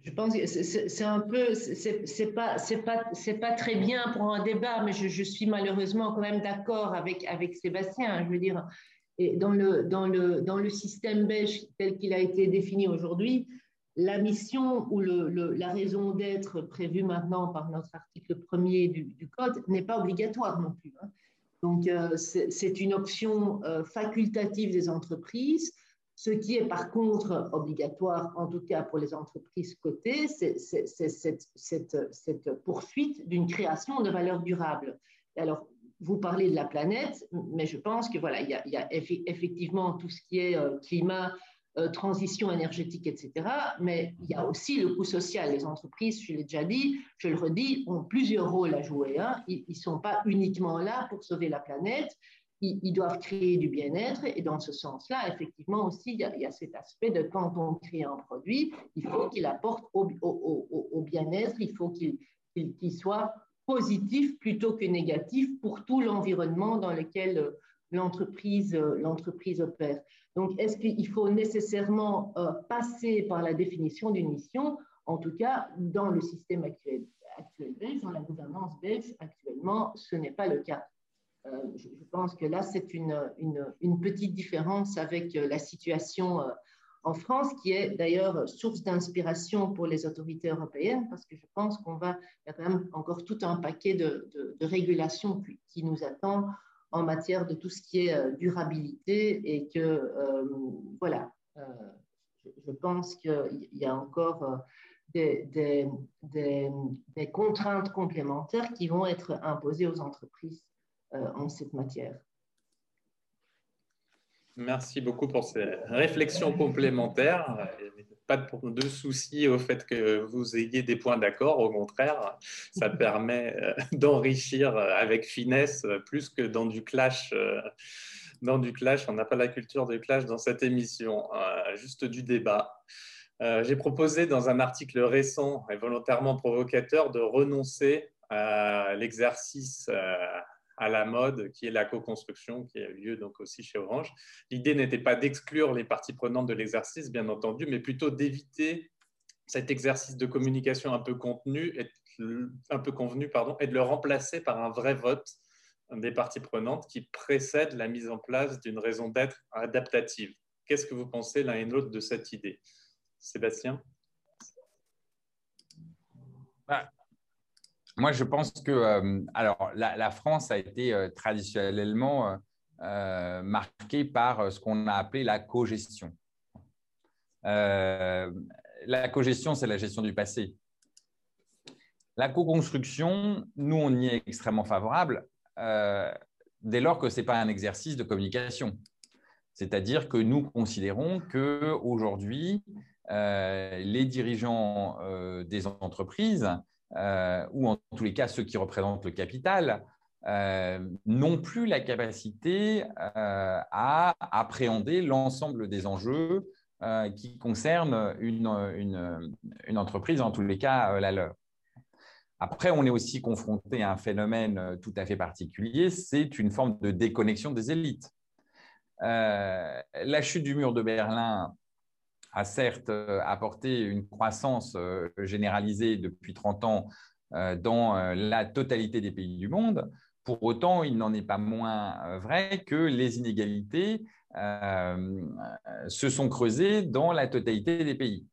Je pense que c'est un peu, c'est pas, pas, pas très bien pour un débat, mais je, suis malheureusement quand même d'accord avec, avec Sébastien. Je veux dire, dans, le, dans, le, dans le système belge tel qu'il a été défini aujourd'hui, la mission ou la raison d'être prévue maintenant par notre article premier du, Code n'est pas obligatoire non plus. Hein. Donc, euh, c'est une option euh, facultative des entreprises. Ce qui est par contre obligatoire, en tout cas pour les entreprises cotées, c'est cette, poursuite d'une création de valeur durable. alors, vous parlez de la planète, mais je pense que voilà, il y a, effectivement tout ce qui est euh, climat, euh, transition énergétique, etc. Mais il y a aussi le coût social. Les entreprises, je l'ai déjà dit, je le redis, ont plusieurs rôles à jouer. Hein. Ils ne sont pas uniquement là pour sauver la planète. Ils, doivent créer du bien-être. Et dans ce sens-là, effectivement aussi, il y, a, cet aspect de quand on crée un produit, il faut qu'il apporte au, au, bien-être, il faut qu'il soit positif plutôt que négatif pour tout l'environnement dans lequel euh, l'entreprise opère. Donc, est-ce qu'il faut nécessairement euh, passer par la définition d'une mission? En tout cas, dans le système actuel, belge, dans la gouvernance belge actuellement, ce n'est pas le cas. Euh, je, pense que là, c'est une, une, petite différence avec la situation en France, qui est d'ailleurs source d'inspiration pour les autorités européennes, parce que je pense qu'on va, y a quand même encore tout un paquet de, de, de régulations qui nous attend en matière de tout ce qui est euh, durabilité et que, euh, voilà, euh, je pense qu'il y a encore des, contraintes complémentaires qui vont être imposées aux entreprises en cette matière. Merci beaucoup pour ces réflexions complémentaires pas de, souci au fait que vous ayez des points d'accord. Au contraire, ça (laughs) permet euh, d'enrichir avec finesse plus que dans du clash. Euh, dans du clash, on n'a pas la culture du clash dans cette émission, euh, juste du débat. J'ai proposé dans un article récent et volontairement provocateur de renoncer à l'exercice à la mode, qui est la co-construction, qui a eu lieu donc aussi chez Orange. L'idée n'était pas d'exclure les parties prenantes de l'exercice, bien entendu, mais plutôt d'éviter cet exercice de communication un peu contenu, un peu convenu, pardon, et de le remplacer par un vrai vote des parties prenantes qui précède la mise en place d'une raison d'être adaptative. Qu'est-ce que vous pensez l'un et l'autre de cette idée? Sébastien? Bah, moi, je pense que euh, alors, la, France a été euh, traditionnellement euh, marquée par ce qu'on a appelé la co-gestion. la co-gestion, c'est la gestion du passé. La co-construction, nous, on y est extrêmement favorable dès lors que ce n'est pas un exercice de communication. C'est-à-dire que nous considérons qu'aujourd'hui, les dirigeants des entreprises euh, ou en tous les cas ceux qui représentent le capital, euh, n'ont plus la capacité euh, à appréhender l'ensemble des enjeux qui concernent une, une, entreprise, en tous les cas la leur. Après, on est aussi confronté à un phénomène tout à fait particulier, c'est une forme de déconnexion des élites. la chute du mur de Berlin a certes euh, apporté une croissance euh, généralisée depuis 30 ans euh, dans la totalité des pays du monde. Pour autant, il n'en est pas moins vrai que les inégalités se sont creusées dans la totalité des pays.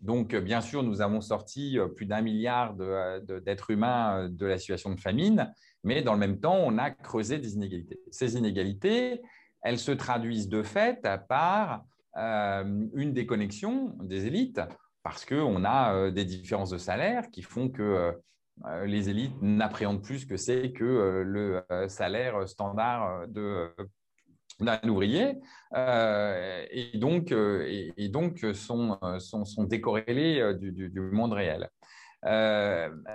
Donc, bien sûr, nous avons sorti plus d'un milliard d'êtres humains de la situation de famine, mais dans le même temps, on a creusé des inégalités. Ces inégalités, elles se traduisent de fait par une déconnexion des élites, parce qu'on a des différences de salaire qui font que les élites n'appréhendent plus ce que c'est que le salaire standard d'un ouvrier euh, et donc, euh, sont, sont, sont décorrélés euh, du, monde réel.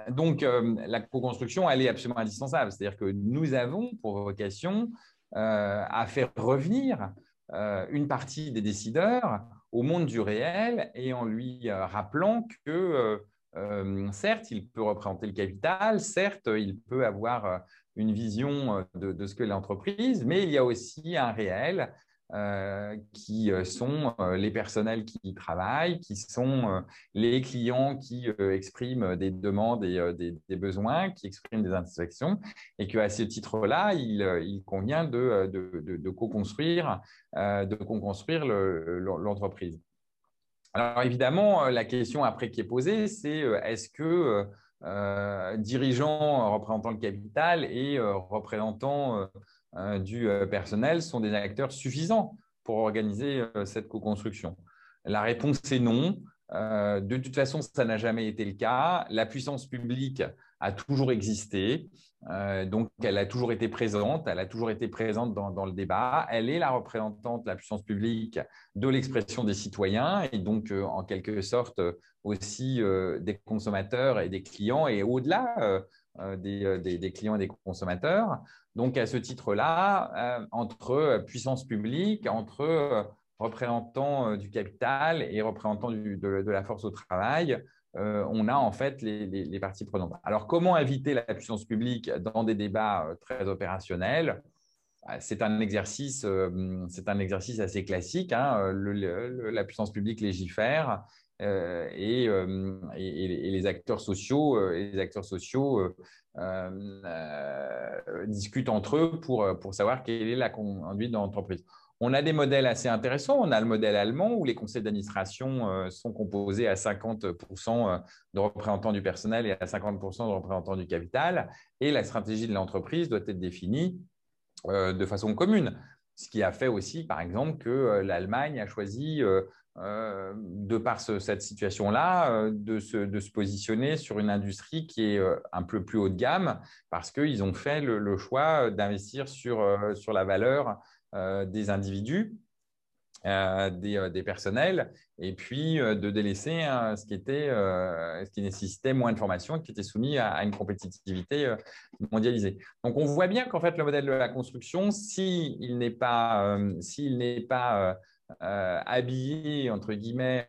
donc, la co-construction, elle est absolument indispensable. C'est-à-dire que nous avons pour vocation à faire revenir une partie des décideurs au monde du réel et en lui rappelant que certes, il peut représenter le capital, certes, il peut avoir une vision euh, de, ce que l'entreprise, mais il y a aussi un réel euh, qui euh, sont les personnels qui y travaillent, qui sont les clients qui expriment des demandes et des, besoins, qui expriment des insatisfactions, et qu'à ce titre-là, il, convient de, de co-construire l'entreprise. Alors évidemment, la question après qui est posée, c'est est-ce que euh, dirigeants représentant le capital et euh, représentants euh, du personnel sont des acteurs suffisants pour organiser cette co-construction La réponse est non. de toute façon, ça n'a jamais été le cas. La puissance publique a toujours existé. Euh, donc, elle a toujours été présente, elle a toujours été présente dans, le débat. Elle est la représentante la puissance publique de l'expression des citoyens et donc, euh, en quelque sorte, aussi euh, des consommateurs et des clients et au-delà des, clients et des consommateurs. Donc, à ce titre-là, entre puissance publique, entre représentants du capital et représentants de, la force au travail, euh, on a en fait les, parties prenantes. Alors, comment éviter la puissance publique dans des débats euh, très opérationnels? C'est un exercice, euh, c'est un exercice assez classique. Hein, la puissance publique légifère et, les acteurs sociaux, et les acteurs sociaux discutent entre eux pour, pour savoir quelle est la conduite de l'entreprise. On a des modèles assez intéressants. On a le modèle allemand où les conseils d'administration euh, sont composés à 50% euh, de représentants du personnel et à 50% de représentants du capital. Et la stratégie de l'entreprise doit être définie euh, de façon commune. Ce qui a fait aussi, par exemple, que l'Allemagne a choisi, de par cette situation-là, de se, positionner sur une industrie qui est un peu plus haut de gamme parce qu'ils ont fait le, choix d'investir sur, la valeur euh, des individus, euh, euh, des, personnels, et puis de délaisser ce, qui était, ce qui nécessitait moins de formation, qui était soumis à, une compétitivité mondialisée. Donc on voit bien qu'en fait le modèle de la construction, n'est pas, s'il n'est pas habillé entre guillemets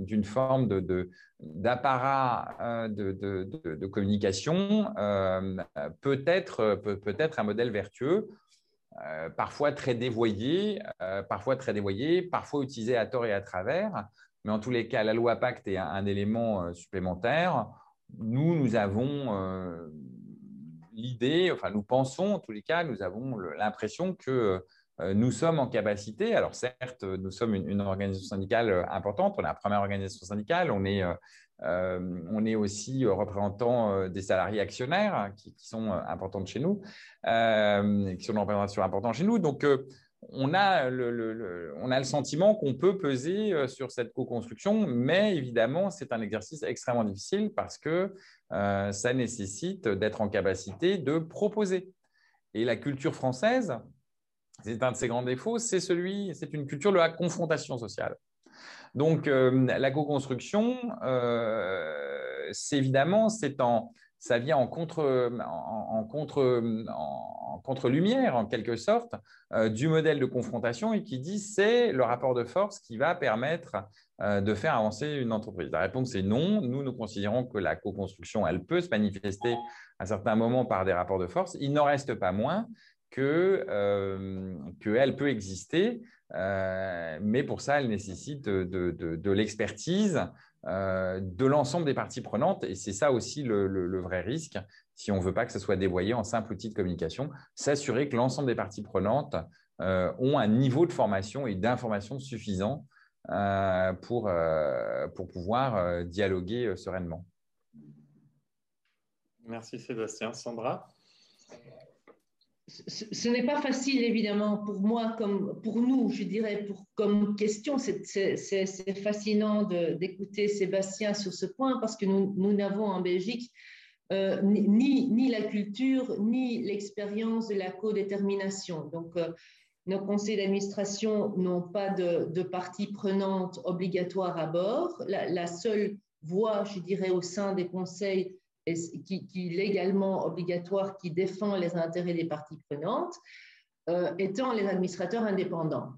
d'une forme de, d'apparat de, de, communication peut être, peut, peut être un modèle vertueux. Euh, parfois très dévoyé, euh, parfois très dévoyé, parfois utilisé à tort et à travers. Mais en tous les cas, la loi Pacte est un, élément euh, supplémentaire. Nous, nous avons l'idée, enfin nous pensons en tous les cas, nous avons l'impression que nous sommes en capacité, alors certes, nous sommes une, organisation syndicale importante, on est la première organisation syndicale, on est euh, on est aussi euh, représentant euh, des salariés actionnaires hein, qui, sont importants chez nous, qui sont une représentation importante chez nous. Donc, on a le, on a le sentiment qu'on peut peser sur cette co-construction, mais évidemment, c'est un exercice extrêmement difficile parce que ça nécessite d'être en capacité de proposer. Et la culture française, c'est un de ses grands défauts, c'est celui, c'est une culture de la confrontation sociale. Donc, euh, la co-construction, euh, c'est évidemment, ça vient en contre, en, contre, lumière en quelque sorte euh, du modèle de confrontation et qui dit c'est le rapport de force qui va permettre de faire avancer une entreprise. La réponse est non. Nous, nous considérons que la co-construction, elle peut se manifester à certains moments par des rapports de force. Il n'en reste pas moins qu'elle peut exister euh, mais pour ça, elle nécessite de, l'expertise de l'ensemble des parties prenantes. Et c'est ça aussi le, vrai risque, si on ne veut pas que ce soit dévoyé en simple outil de communication, s'assurer que l'ensemble des parties prenantes ont un niveau de formation et d'information suffisant pour, pour pouvoir dialoguer sereinement. Merci Sébastien. Sandra? Ce, n'est pas facile, évidemment, pour moi, comme pour nous, je dirais, comme question. C'est fascinant d'écouter Sébastien sur ce point parce que nous n'avons en Belgique euh, ni, ni, la culture, ni l'expérience de la codétermination. Donc, euh, nos conseils d'administration n'ont pas de, de, partie prenante obligatoire à bord. La, la, seule voie, je dirais, au sein des conseils qui, qui, légalement obligatoire, qui défend les intérêts des parties prenantes, euh, étant les administrateurs indépendants.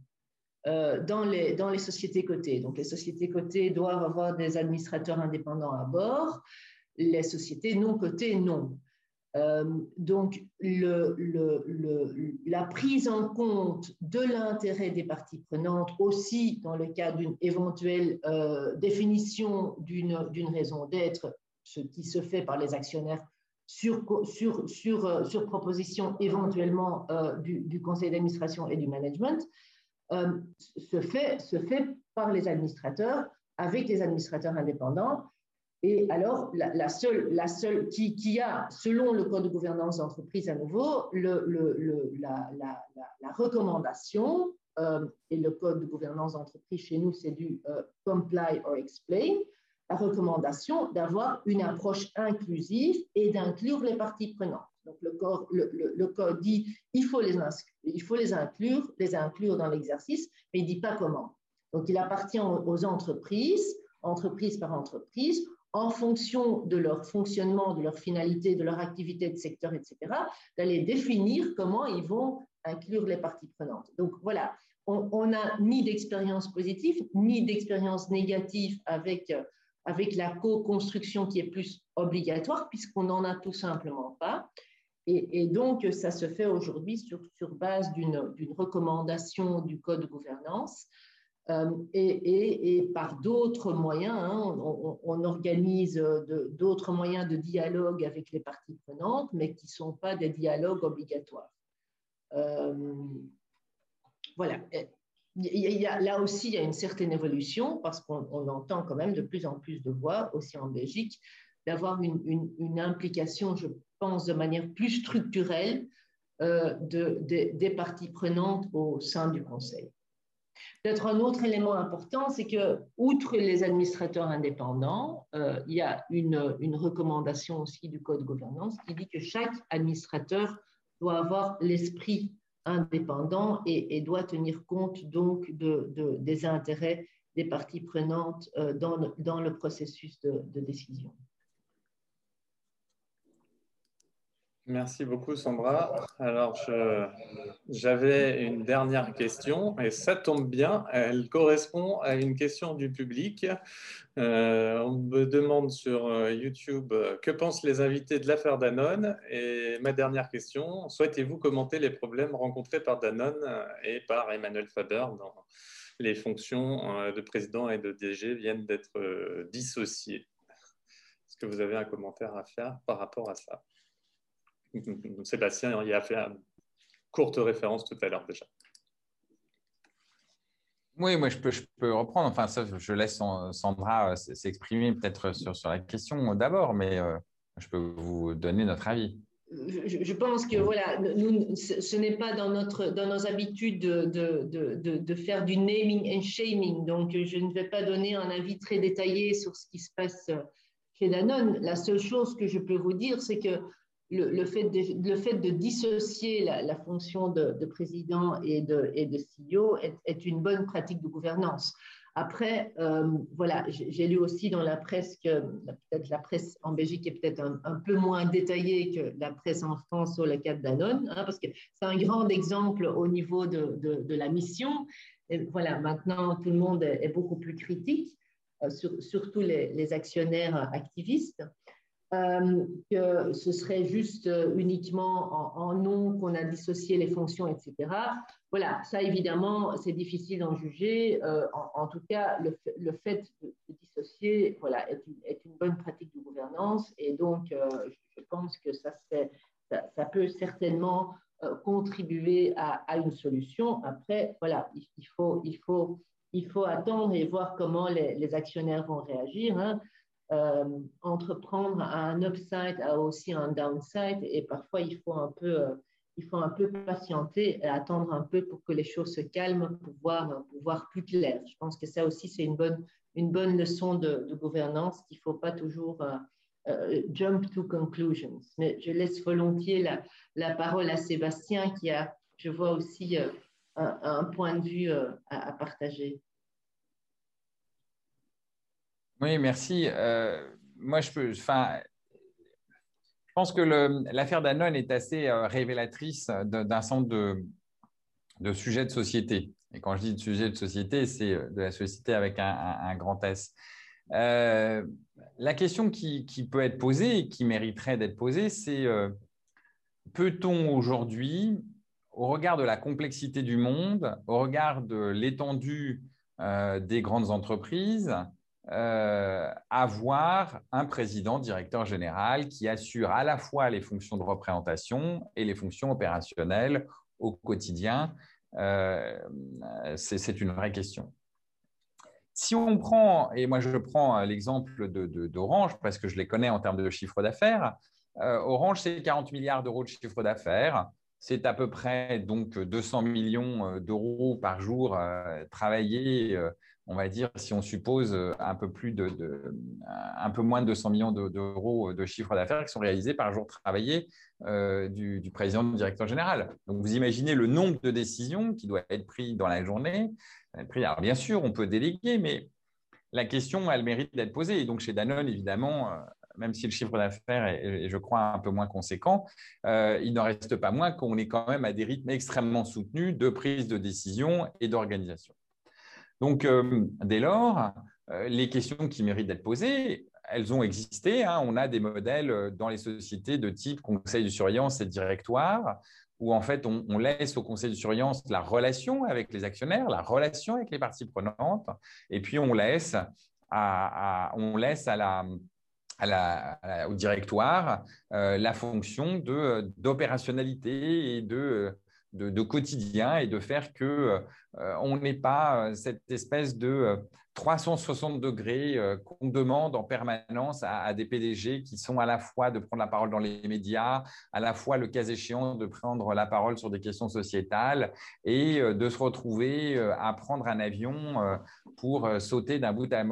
Euh, dans, les, dans les sociétés cotées. Donc, les sociétés cotées doivent avoir des administrateurs indépendants à bord, les sociétés non cotées, non. Euh, donc, la prise en compte de l'intérêt des parties prenantes, aussi dans le cas d'une éventuelle définition d'une raison d'être, ce qui se fait par les actionnaires sur, euh, proposition éventuellement euh, du, conseil d'administration et du management, euh, se, fait, par les administrateurs avec les administrateurs indépendants. Et alors, la, seule, qui, a, selon le code de gouvernance d'entreprise à nouveau, la, recommandation, et le code de gouvernance d'entreprise chez nous, c'est du comply or explain, la recommandation d'avoir une approche inclusive et d'inclure les parties prenantes. Donc, le, code, le, code dit il faut, les il faut les inclure, les inclure dans l'exercice, mais il ne dit pas comment. Donc, il appartient aux entreprises, entreprise par entreprise, en fonction de leur fonctionnement, de leur finalité, de leur activité de secteur, etc., d'aller définir comment ils vont inclure les parties prenantes. Donc voilà, on n'a ni d'expérience positive, ni d'expérience négative avec avec la co-construction qui est plus obligatoire, puisqu'on n'en a tout simplement pas. Et, donc, ça se fait aujourd'hui sur, base d'une recommandation du code de gouvernance euh, et, et, par d'autres moyens. Hein, on, organise d'autres moyens de dialogue avec les parties prenantes, mais qui ne sont pas des dialogues obligatoires. Euh, voilà là aussi, il y a une certaine évolution parce qu'on entend quand même de plus en plus de voix, aussi en Belgique, d'avoir une, implication, je pense, de manière plus structurelle euh, de, des parties prenantes au sein du Conseil. Peut-être un autre élément important, c'est que, outre les administrateurs indépendants, euh, il y a une, une, recommandation aussi du Code de gouvernance qui dit que chaque administrateur doit avoir l'esprit indépendant et, doit tenir compte donc de, des intérêts des parties prenantes euh, dans, le, dans le processus de, de décision. Merci beaucoup, Sandra. Alors, j'avais une dernière question et ça tombe bien, elle correspond à une question du public. Euh, on me demande sur euh, YouTube euh, que pensent les invités de l'affaire Danone? Et ma dernière question, souhaitez-vous commenter les problèmes rencontrés par Danone et par Emmanuel Faber dans les fonctions de président et de DG viennent d'être dissociées? Est-ce que vous avez un commentaire à faire par rapport à ça? (laughs) Sébastien y a fait une courte référence tout à l'heure déjà. Oui, moi je peux, je peux reprendre. Enfin, ça, je laisse Sandra euh, s'exprimer peut-être sur, sur la question d'abord, mais euh, je peux vous donner notre avis. Je, pense que voilà, nous, ce n'est pas dans, notre, dans nos habitudes de, de, de, de, faire du naming and shaming. Donc, je ne vais pas donner un avis très détaillé sur ce qui se passe chez Danone. La seule chose que je peux vous dire, c'est que le, fait de, le fait de dissocier la, fonction de, président et de, et de CEO est, une bonne pratique de gouvernance. Après, euh, voilà, j'ai lu aussi dans la presse que peut-être la presse en Belgique est peut-être un, peu moins détaillée que la presse en France sur le cas de Danone, hein, parce que c'est un grand exemple au niveau de, la mission. Voilà, maintenant, tout le monde est, beaucoup plus critique, euh, surtout les, actionnaires activistes. Euh, que ce serait juste euh, uniquement en, nom qu'on a dissocié les fonctions, etc. Voilà, ça évidemment, c'est difficile d'en juger. Euh, en, tout cas, le, fait de, dissocier voilà, est, une, bonne pratique de gouvernance et donc je pense que ça, ça, ça peut certainement contribuer à, une solution. Après, voilà, il, faut, il, faut, il faut attendre et voir comment les, actionnaires vont réagir. Hein. Euh, entreprendre un upside a aussi un downside et parfois il faut un peu, euh, il faut un peu patienter et attendre un peu pour que les choses se calment pour voir, pour voir plus clair. Je pense que ça aussi c'est une bonne, une bonne leçon de, gouvernance qu'il ne faut pas toujours euh, jump to conclusions. Mais je laisse volontiers la, la, parole à Sébastien qui a, je vois aussi, un, point de vue à partager. Oui, merci. Euh, moi, je, peux, enfin, je pense que l'affaire Danone est assez euh, révélatrice d'un centre de, sujets de société. Et quand je dis de sujets de société, c'est euh, de la société avec un, grand S. la question qui, peut être posée et qui mériterait d'être posée, c'est peut-on aujourd'hui, au regard de la complexité du monde, au regard de l'étendue des grandes entreprises, euh, avoir un président directeur général qui assure à la fois les fonctions de représentation et les fonctions opérationnelles au quotidien. Euh, c'est une vraie question. Si on prend, et moi je prends l'exemple d'Orange parce que je les connais en termes de chiffre d'affaires, euh, Orange c'est 40 milliards d'euros de chiffre d'affaires. C'est à peu près donc 200 millions d'euros par jour travaillés on va dire, si on suppose euh, un peu, moins de 200 millions d'euros de chiffre d'affaires qui sont réalisés par jour travaillé euh, du, président du directeur général. Donc, vous imaginez le nombre de décisions qui doivent être prises dans la journée. Alors, bien sûr, on peut déléguer, mais la question, elle mérite d'être posée. Et donc, chez Danone, évidemment, euh, même si le chiffre d'affaires est, je crois, un peu moins conséquent, il n'en reste pas moins qu'on est quand même à des rythmes extrêmement soutenus de prise de décision et d'organisation. Donc, euh, dès lors, euh, les questions qui méritent d'être posées, elles ont existé. Hein. On a des modèles euh, dans les sociétés de type conseil de surveillance et directoire, où en fait on, laisse au conseil de surveillance la relation avec les actionnaires, la relation avec les parties prenantes, et puis on laisse, on laisse à la, au directoire la fonction d'opérationnalité et de, de, quotidien et de faire que euh, on n'ait pas euh, cette espèce de 360 euh, degrés qu'on demande en permanence à, des PDG qui sont à la fois de prendre la parole dans les médias, à la fois le cas échéant de prendre la parole sur des questions sociétales et de se retrouver à prendre un avion pour sauter d'un bout à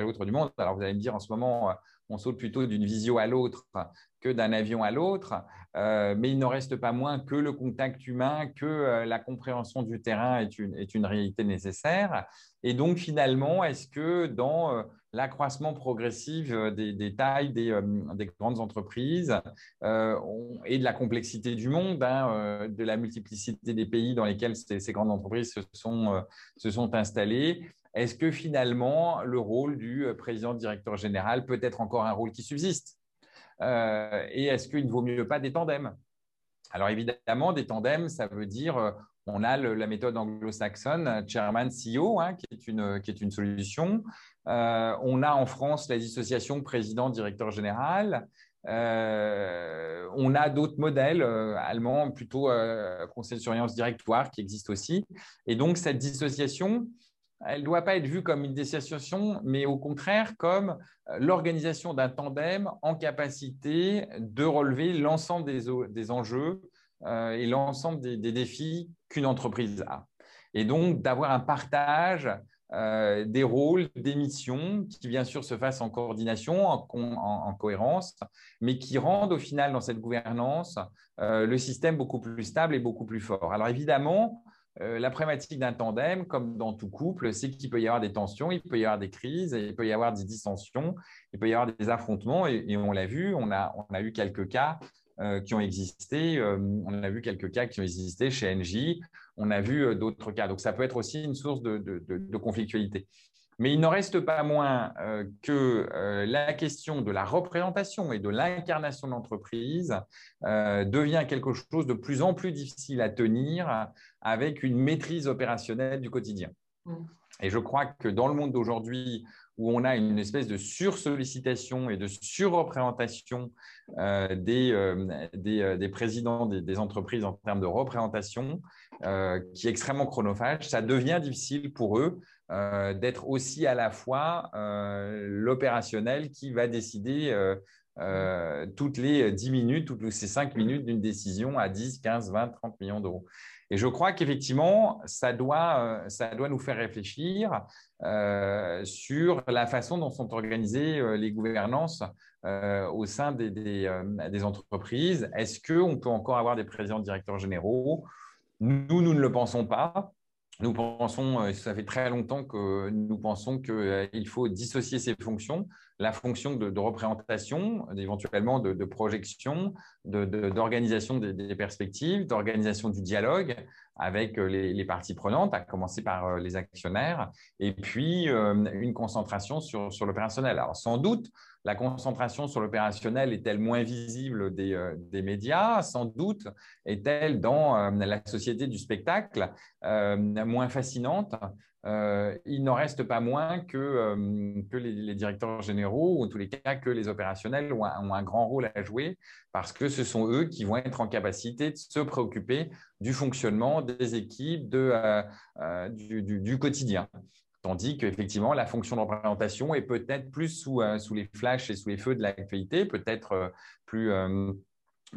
l'autre du monde. Alors vous allez me dire en ce moment, on saute plutôt d'une visio à l'autre d'un avion à l'autre, euh, mais il n'en reste pas moins que le contact humain, que euh, la compréhension du terrain est une, réalité nécessaire. Et donc finalement, est-ce que dans euh, l'accroissement progressif des, tailles des, grandes entreprises et de la complexité du monde, hein, de la multiplicité des pays dans lesquels ces, grandes entreprises se sont, installées, est-ce que finalement le rôle du président directeur général peut être encore un rôle qui subsiste? Et est-ce qu'il ne vaut mieux pas des tandems? Alors évidemment, des tandems, ça veut dire euh, on a la méthode anglo-saxonne, chairman CEO, hein, qui, est une, qui est une solution. Euh, on a en France la dissociation président-directeur général. on a d'autres modèles allemands, plutôt conseil de surveillance directoire, qui existent aussi. Et donc, cette dissociation, elle ne doit pas être vue comme une dissociation, mais au contraire comme euh, l'organisation d'un tandem en capacité de relever l'ensemble des, enjeux euh, et l'ensemble des, défis qu'une entreprise a. Et donc d'avoir un partage euh, des rôles, des missions qui bien sûr se fassent en coordination, en, cohérence, mais qui rendent au final dans cette gouvernance le système beaucoup plus stable et beaucoup plus fort. Alors évidemment, euh, la problématique d'un tandem, comme dans tout couple, c'est qu'il peut y avoir des tensions, il peut y avoir des crises, il peut y avoir des dissensions, il peut y avoir des affrontements, et, on l'a vu, on a, eu quelques cas euh, qui ont existé, euh, on a vu quelques cas qui ont existé chez NJ, on a vu d'autres cas. Donc ça peut être aussi une source de, conflictualité. Mais il n'en reste pas moins euh, que euh, la question de la représentation et de l'incarnation de l'entreprise euh, devient quelque chose de plus en plus difficile à tenir avec une maîtrise opérationnelle du quotidien. Mm. Et je crois que dans le monde d'aujourd'hui, où on a une espèce de sursollicitation et de surreprésentation des, des, présidents des, entreprises en termes de représentation, qui est extrêmement chronophage, ça devient difficile pour eux euh, d'être aussi à la fois euh, l'opérationnel qui va décider euh, toutes les 10 minutes, toutes ces 5 minutes d'une décision à 10, 15, 20, 30 millions d'euros. Et je crois qu'effectivement, ça doit, ça doit nous faire réfléchir sur la façon dont sont organisées les gouvernances au sein des, des entreprises. Est-ce qu'on peut encore avoir des présidents directeurs généraux? Nous, nous ne le pensons pas. Nous pensons, euh, ça fait très longtemps que nous pensons qu'il euh, faut dissocier ces fonctions, la fonction de, représentation, éventuellement de, projection, d'organisation des, perspectives, d'organisation du dialogue avec euh, les, parties prenantes, à commencer par les actionnaires, et puis une concentration sur, sur l'opérationnel. Alors sans doute, la concentration sur l'opérationnel est-elle moins visible des, euh, médias? Sans doute. Est-elle dans euh, la société du spectacle euh, moins fascinante? Il n'en reste pas moins que, que les, directeurs généraux, ou en tous les cas que les opérationnels, ont un, grand rôle à jouer parce que ce sont eux qui vont être en capacité de se préoccuper du fonctionnement des équipes, de, du, quotidien. Tandis qu'effectivement, la fonction de représentation est peut-être plus sous, euh, les flashs et sous les feux de l'actualité, peut-être euh, plus, euh,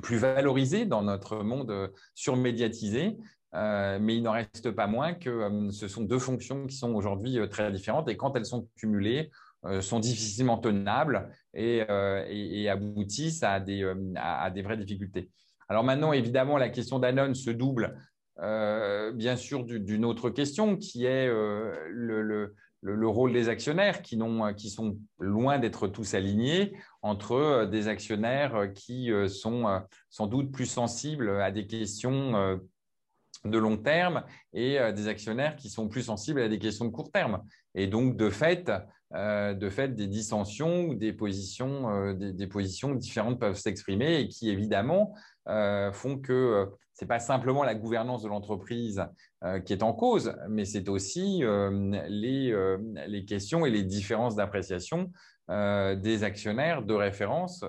plus valorisée dans notre monde surmédiatisé. mais il n'en reste pas moins que ce sont deux fonctions qui sont aujourd'hui très différentes et quand elles sont cumulées, sont difficilement tenables et, et, aboutissent à des, à des vraies difficultés. Alors maintenant, évidemment, la question d'Anon se double euh, bien sûr d'une autre question qui est euh, le, rôle des actionnaires qui, qui sont loin d'être tous alignés entre euh, des actionnaires qui sont sans doute plus sensibles à des questions de long terme et des actionnaires qui sont plus sensibles à des questions de court terme. Et donc, de fait, de fait des dissensions ou des positions, des, positions différentes peuvent s'exprimer et qui, évidemment, font que ce n'est pas simplement la gouvernance de l'entreprise euh, qui est en cause, mais c'est aussi euh, les, euh, les, questions et les différences d'appréciation des actionnaires de référence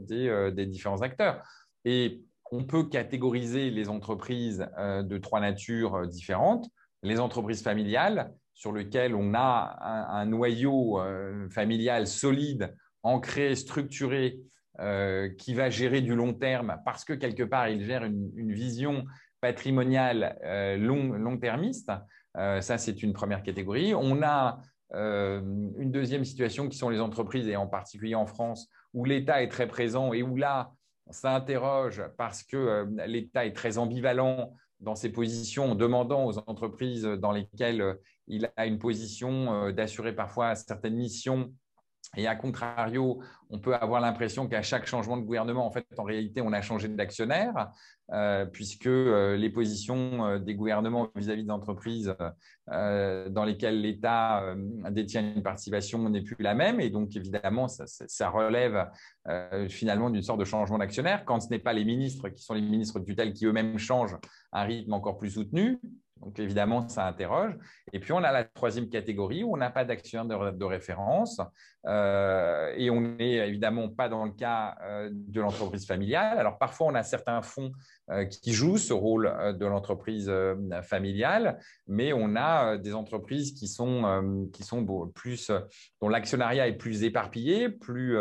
des, différents acteurs. Et on peut catégoriser les entreprises de trois natures différentes. Les entreprises familiales, sur lesquelles on a un noyau familial solide, ancré, structuré, euh, qui va gérer du long terme parce que quelque part, il gère une, vision patrimoniale euh, long, termiste. Euh, ça, c'est une première catégorie. On a une deuxième situation qui sont les entreprises, et en particulier en France, où l'État est très présent et où là, ça interroge parce que l'État est très ambivalent dans ses positions en demandant aux entreprises dans lesquelles il a une position d'assurer parfois certaines missions et à contrario, on peut avoir l'impression qu'à chaque changement de gouvernement, en fait, en réalité, on a changé d'actionnaire, euh, puisque euh, les positions euh, des gouvernements vis-à-vis des entreprises dans lesquelles l'État détient une participation n'est plus la même. Et donc, évidemment, ça, relève finalement d'une sorte de changement d'actionnaire. Quand ce n'est pas les ministres qui sont les ministres de tutelle qui eux-mêmes changent à un rythme encore plus soutenu, donc évidemment, ça interroge. Et puis on a la troisième catégorie où on n'a pas d'actionnaire de, référence euh, et on n'est évidemment pas dans le cas euh, de l'entreprise familiale. Alors parfois, on a certains fonds euh, qui jouent ce rôle de l'entreprise familiale, mais on a des entreprises qui sont, qui sont plus, dont l'actionnariat est plus éparpillé, plus,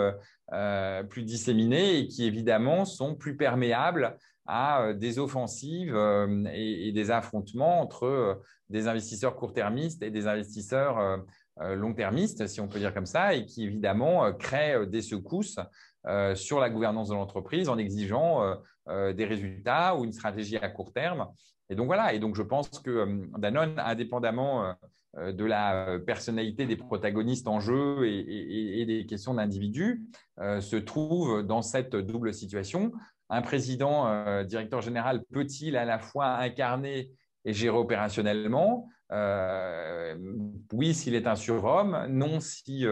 plus disséminé et qui évidemment sont plus perméables à euh, des offensives euh, et, des affrontements entre euh, des investisseurs court-termistes et des investisseurs long-termistes, si on peut dire comme ça, et qui évidemment créent des secousses sur la gouvernance de l'entreprise en exigeant des résultats ou une stratégie à court terme. Et donc voilà, et donc je pense que Danone, indépendamment de la personnalité des protagonistes en jeu et des questions d'individus, se trouve dans cette double situation un président, euh, directeur général, peut-il à la fois incarner est géré opérationnellement? oui, s'il est un surhomme, non si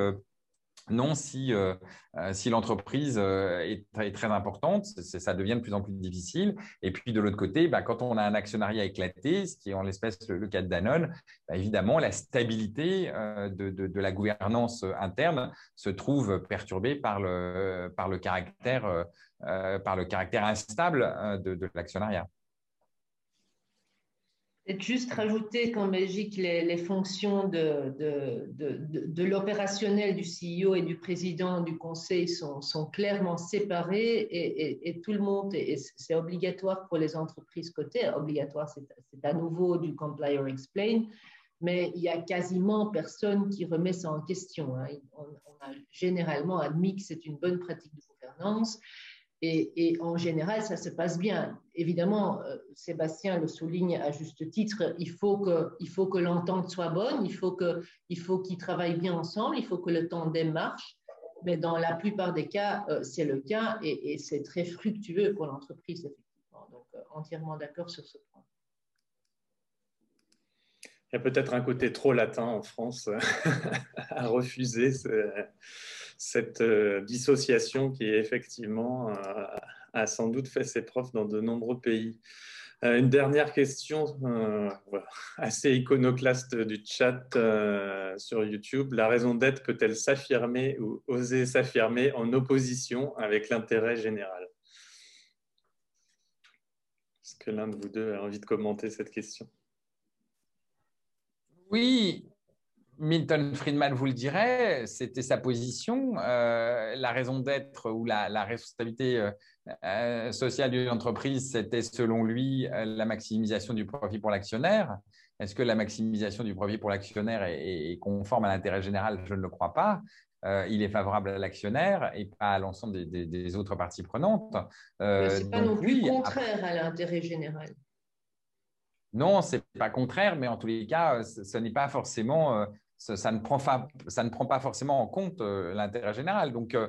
non, si, euh, euh, l'entreprise euh, est, très importante, ça devient de plus en plus difficile. Et puis de l'autre côté, bah, quand on a un actionnariat éclaté, ce qui est en l'espèce le, cas de Danone, bah, évidemment, la stabilité de, la gouvernance interne se trouve perturbée le, le, par le caractère instable de l'actionnariat. Juste rajouter qu'en Belgique, les, fonctions de, de, l'opérationnel du CEO et du président du conseil sont, sont clairement séparées et, tout le monde, et c'est obligatoire pour les entreprises cotées, obligatoire, c'est à nouveau du Complier Explain, mais il y a quasiment personne qui remet ça en question. Hein. On, a généralement admis que c'est une bonne pratique de gouvernance et, en général, ça se passe bien. Évidemment, euh, Sébastien le souligne à juste titre, il faut que, l'entente soit bonne, il faut que, il faut qu'ils travaillent bien ensemble, il faut que le tandem marche. Mais dans la plupart des cas, euh, c'est le cas et, c'est très fructueux pour l'entreprise, effectivement. Donc, euh, entièrement d'accord sur ce point. Il y a peut-être un côté trop latin en France (laughs) à refuser cette euh, dissociation qui effectivement euh, a sans doute fait ses preuves dans de nombreux pays. Euh, une dernière question assez iconoclaste du chat sur YouTube. La raison d'être peut-elle s'affirmer ou oser s'affirmer en opposition avec l'intérêt général? Est-ce que l'un de vous deux a envie de commenter cette question? Oui, Milton Friedman vous le dirait, c'était sa position. Euh, la raison d'être ou la, responsabilité euh, euh, sociale d'une entreprise, c'était selon lui la maximisation du profit pour l'actionnaire. Est-ce que la maximisation du profit pour l'actionnaire est, conforme à l'intérêt général? Je ne le crois pas. il est favorable à l'actionnaire et pas à l'ensemble des, autres parties prenantes. Ce n'est pas non plus contraire à l'intérêt général. Non, ce n'est pas contraire, mais en tous les cas, ce n'est pas forcément ça, ne prend ça, ne prend pas forcément en compte euh, l'intérêt général. Donc, euh,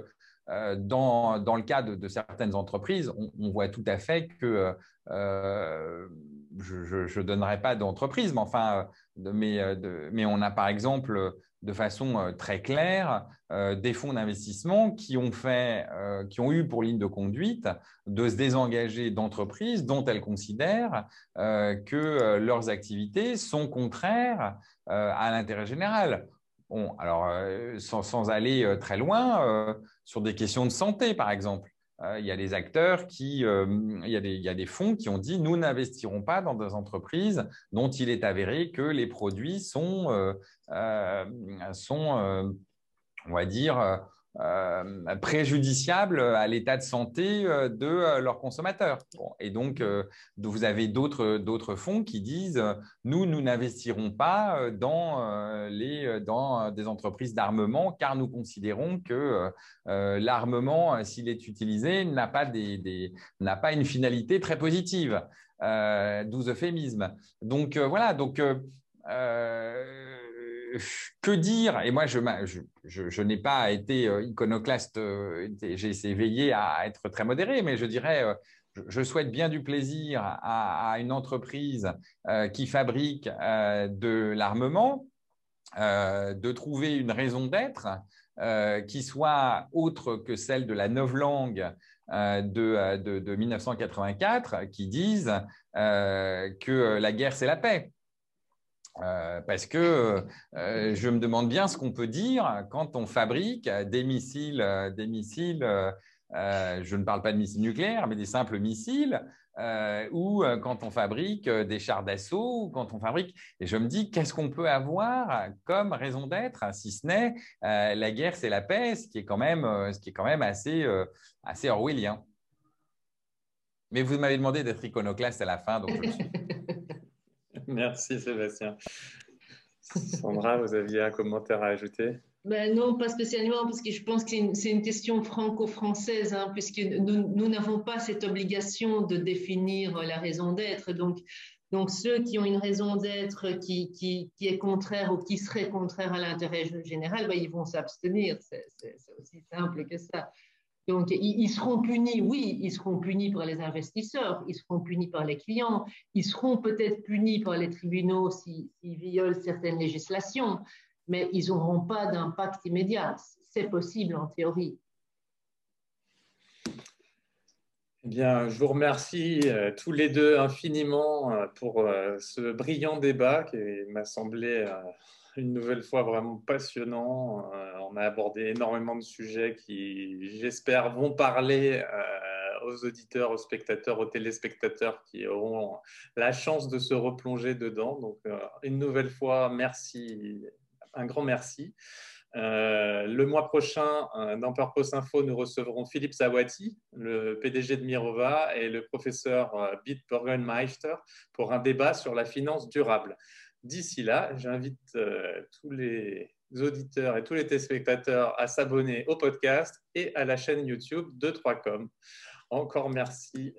euh, dans, dans, le cas de, certaines entreprises, on, voit tout à fait que je ne donnerai pas d'entreprise, mais enfin, mais, mais, on a par exemple de façon très claire des fonds d'investissement qui ont fait, qui ont eu pour ligne de conduite de se désengager d'entreprises dont elles considèrent que leurs activités sont contraires euh, à l'intérêt général. Alors, euh, sans, aller euh, très loin, sur des questions de santé, par exemple, il y a des acteurs qui, il, y a des, fonds qui ont dit nous n'investirons pas dans des entreprises dont il est avéré que les produits sont on va dire, euh, préjudiciable à l'état de santé euh, de euh, leurs consommateurs. et donc, vous avez d'autres fonds qui disent nous, nous n'investirons pas dans, les, dans des entreprises d'armement car nous considérons que l'armement, s'il est utilisé, n'a pas, des, n'a pas une finalité très positive. D'où euphémisme. Donc, voilà. Donc, que dire? Et moi, je, n'ai pas été euh, iconoclaste, euh, j'ai essayé à être très modéré, mais je dirais, euh, je souhaite bien du plaisir à, une entreprise qui fabrique de l'armement, de trouver une raison d'être qui soit autre que celle de la novlangue de, de, de, 1984, qui disent que la guerre, c'est la paix. Euh, parce que euh, je me demande bien ce qu'on peut dire quand on fabrique des missiles, euh, des missiles je ne parle pas de missiles nucléaires, mais des simples missiles, ou quand on fabrique des chars d'assaut, ou quand on fabrique. Et je me dis, qu'est-ce qu'on peut avoir comme raison d'être, si ce n'est la guerre, c'est la paix, ce qui est quand même, ce qui est quand même assez, assez orwellien. Mais vous m'avez demandé d'être iconoclaste à la fin, donc je le suis. (laughs) (laughs) Merci Sébastien. Sandra, vous aviez un commentaire à ajouter? Ben non, pas spécialement, parce que je pense que c'est une, question franco-française, hein, puisque nous n'avons pas cette obligation de définir la raison d'être. Donc, donc, ceux qui ont une raison d'être qui, qui, qui, est contraire ou qui serait contraire à l'intérêt général, ben, ils vont s'abstenir. C'est aussi simple que ça. Donc, ils, seront punis, oui, ils seront punis par les investisseurs, ils seront punis par les clients, ils seront peut-être punis par les tribunaux s'ils violent certaines législations, mais ils n'auront pas d'impact immédiat. C'est possible en théorie. Eh bien, je vous remercie euh, tous les deux infiniment euh, pour euh, ce brillant débat qui m'a semblé une nouvelle fois vraiment passionnant. on a abordé énormément de sujets qui, j'espère, vont parler aux auditeurs, aux spectateurs, aux téléspectateurs qui auront la chance de se replonger dedans. Donc, une nouvelle fois, merci, un grand merci. Euh, le mois prochain, euh, dans Purpose Info, nous recevrons Philippe Zawati, le PDG de Mirova, et le professeur euh, Beat Burgenmeister pour un débat sur la finance durable. D'ici là, j'invite tous les auditeurs et tous les téléspectateurs à s'abonner au podcast et à la chaîne YouTube de 3Com. Encore merci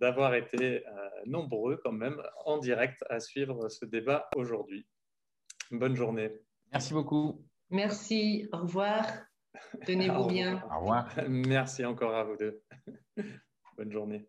d'avoir été nombreux quand même en direct à suivre ce débat aujourd'hui. Bonne journée. Merci beaucoup. Merci, au revoir. (laughs) Tenez-vous bien. Au revoir. Merci encore à vous deux. (laughs) Bonne journée.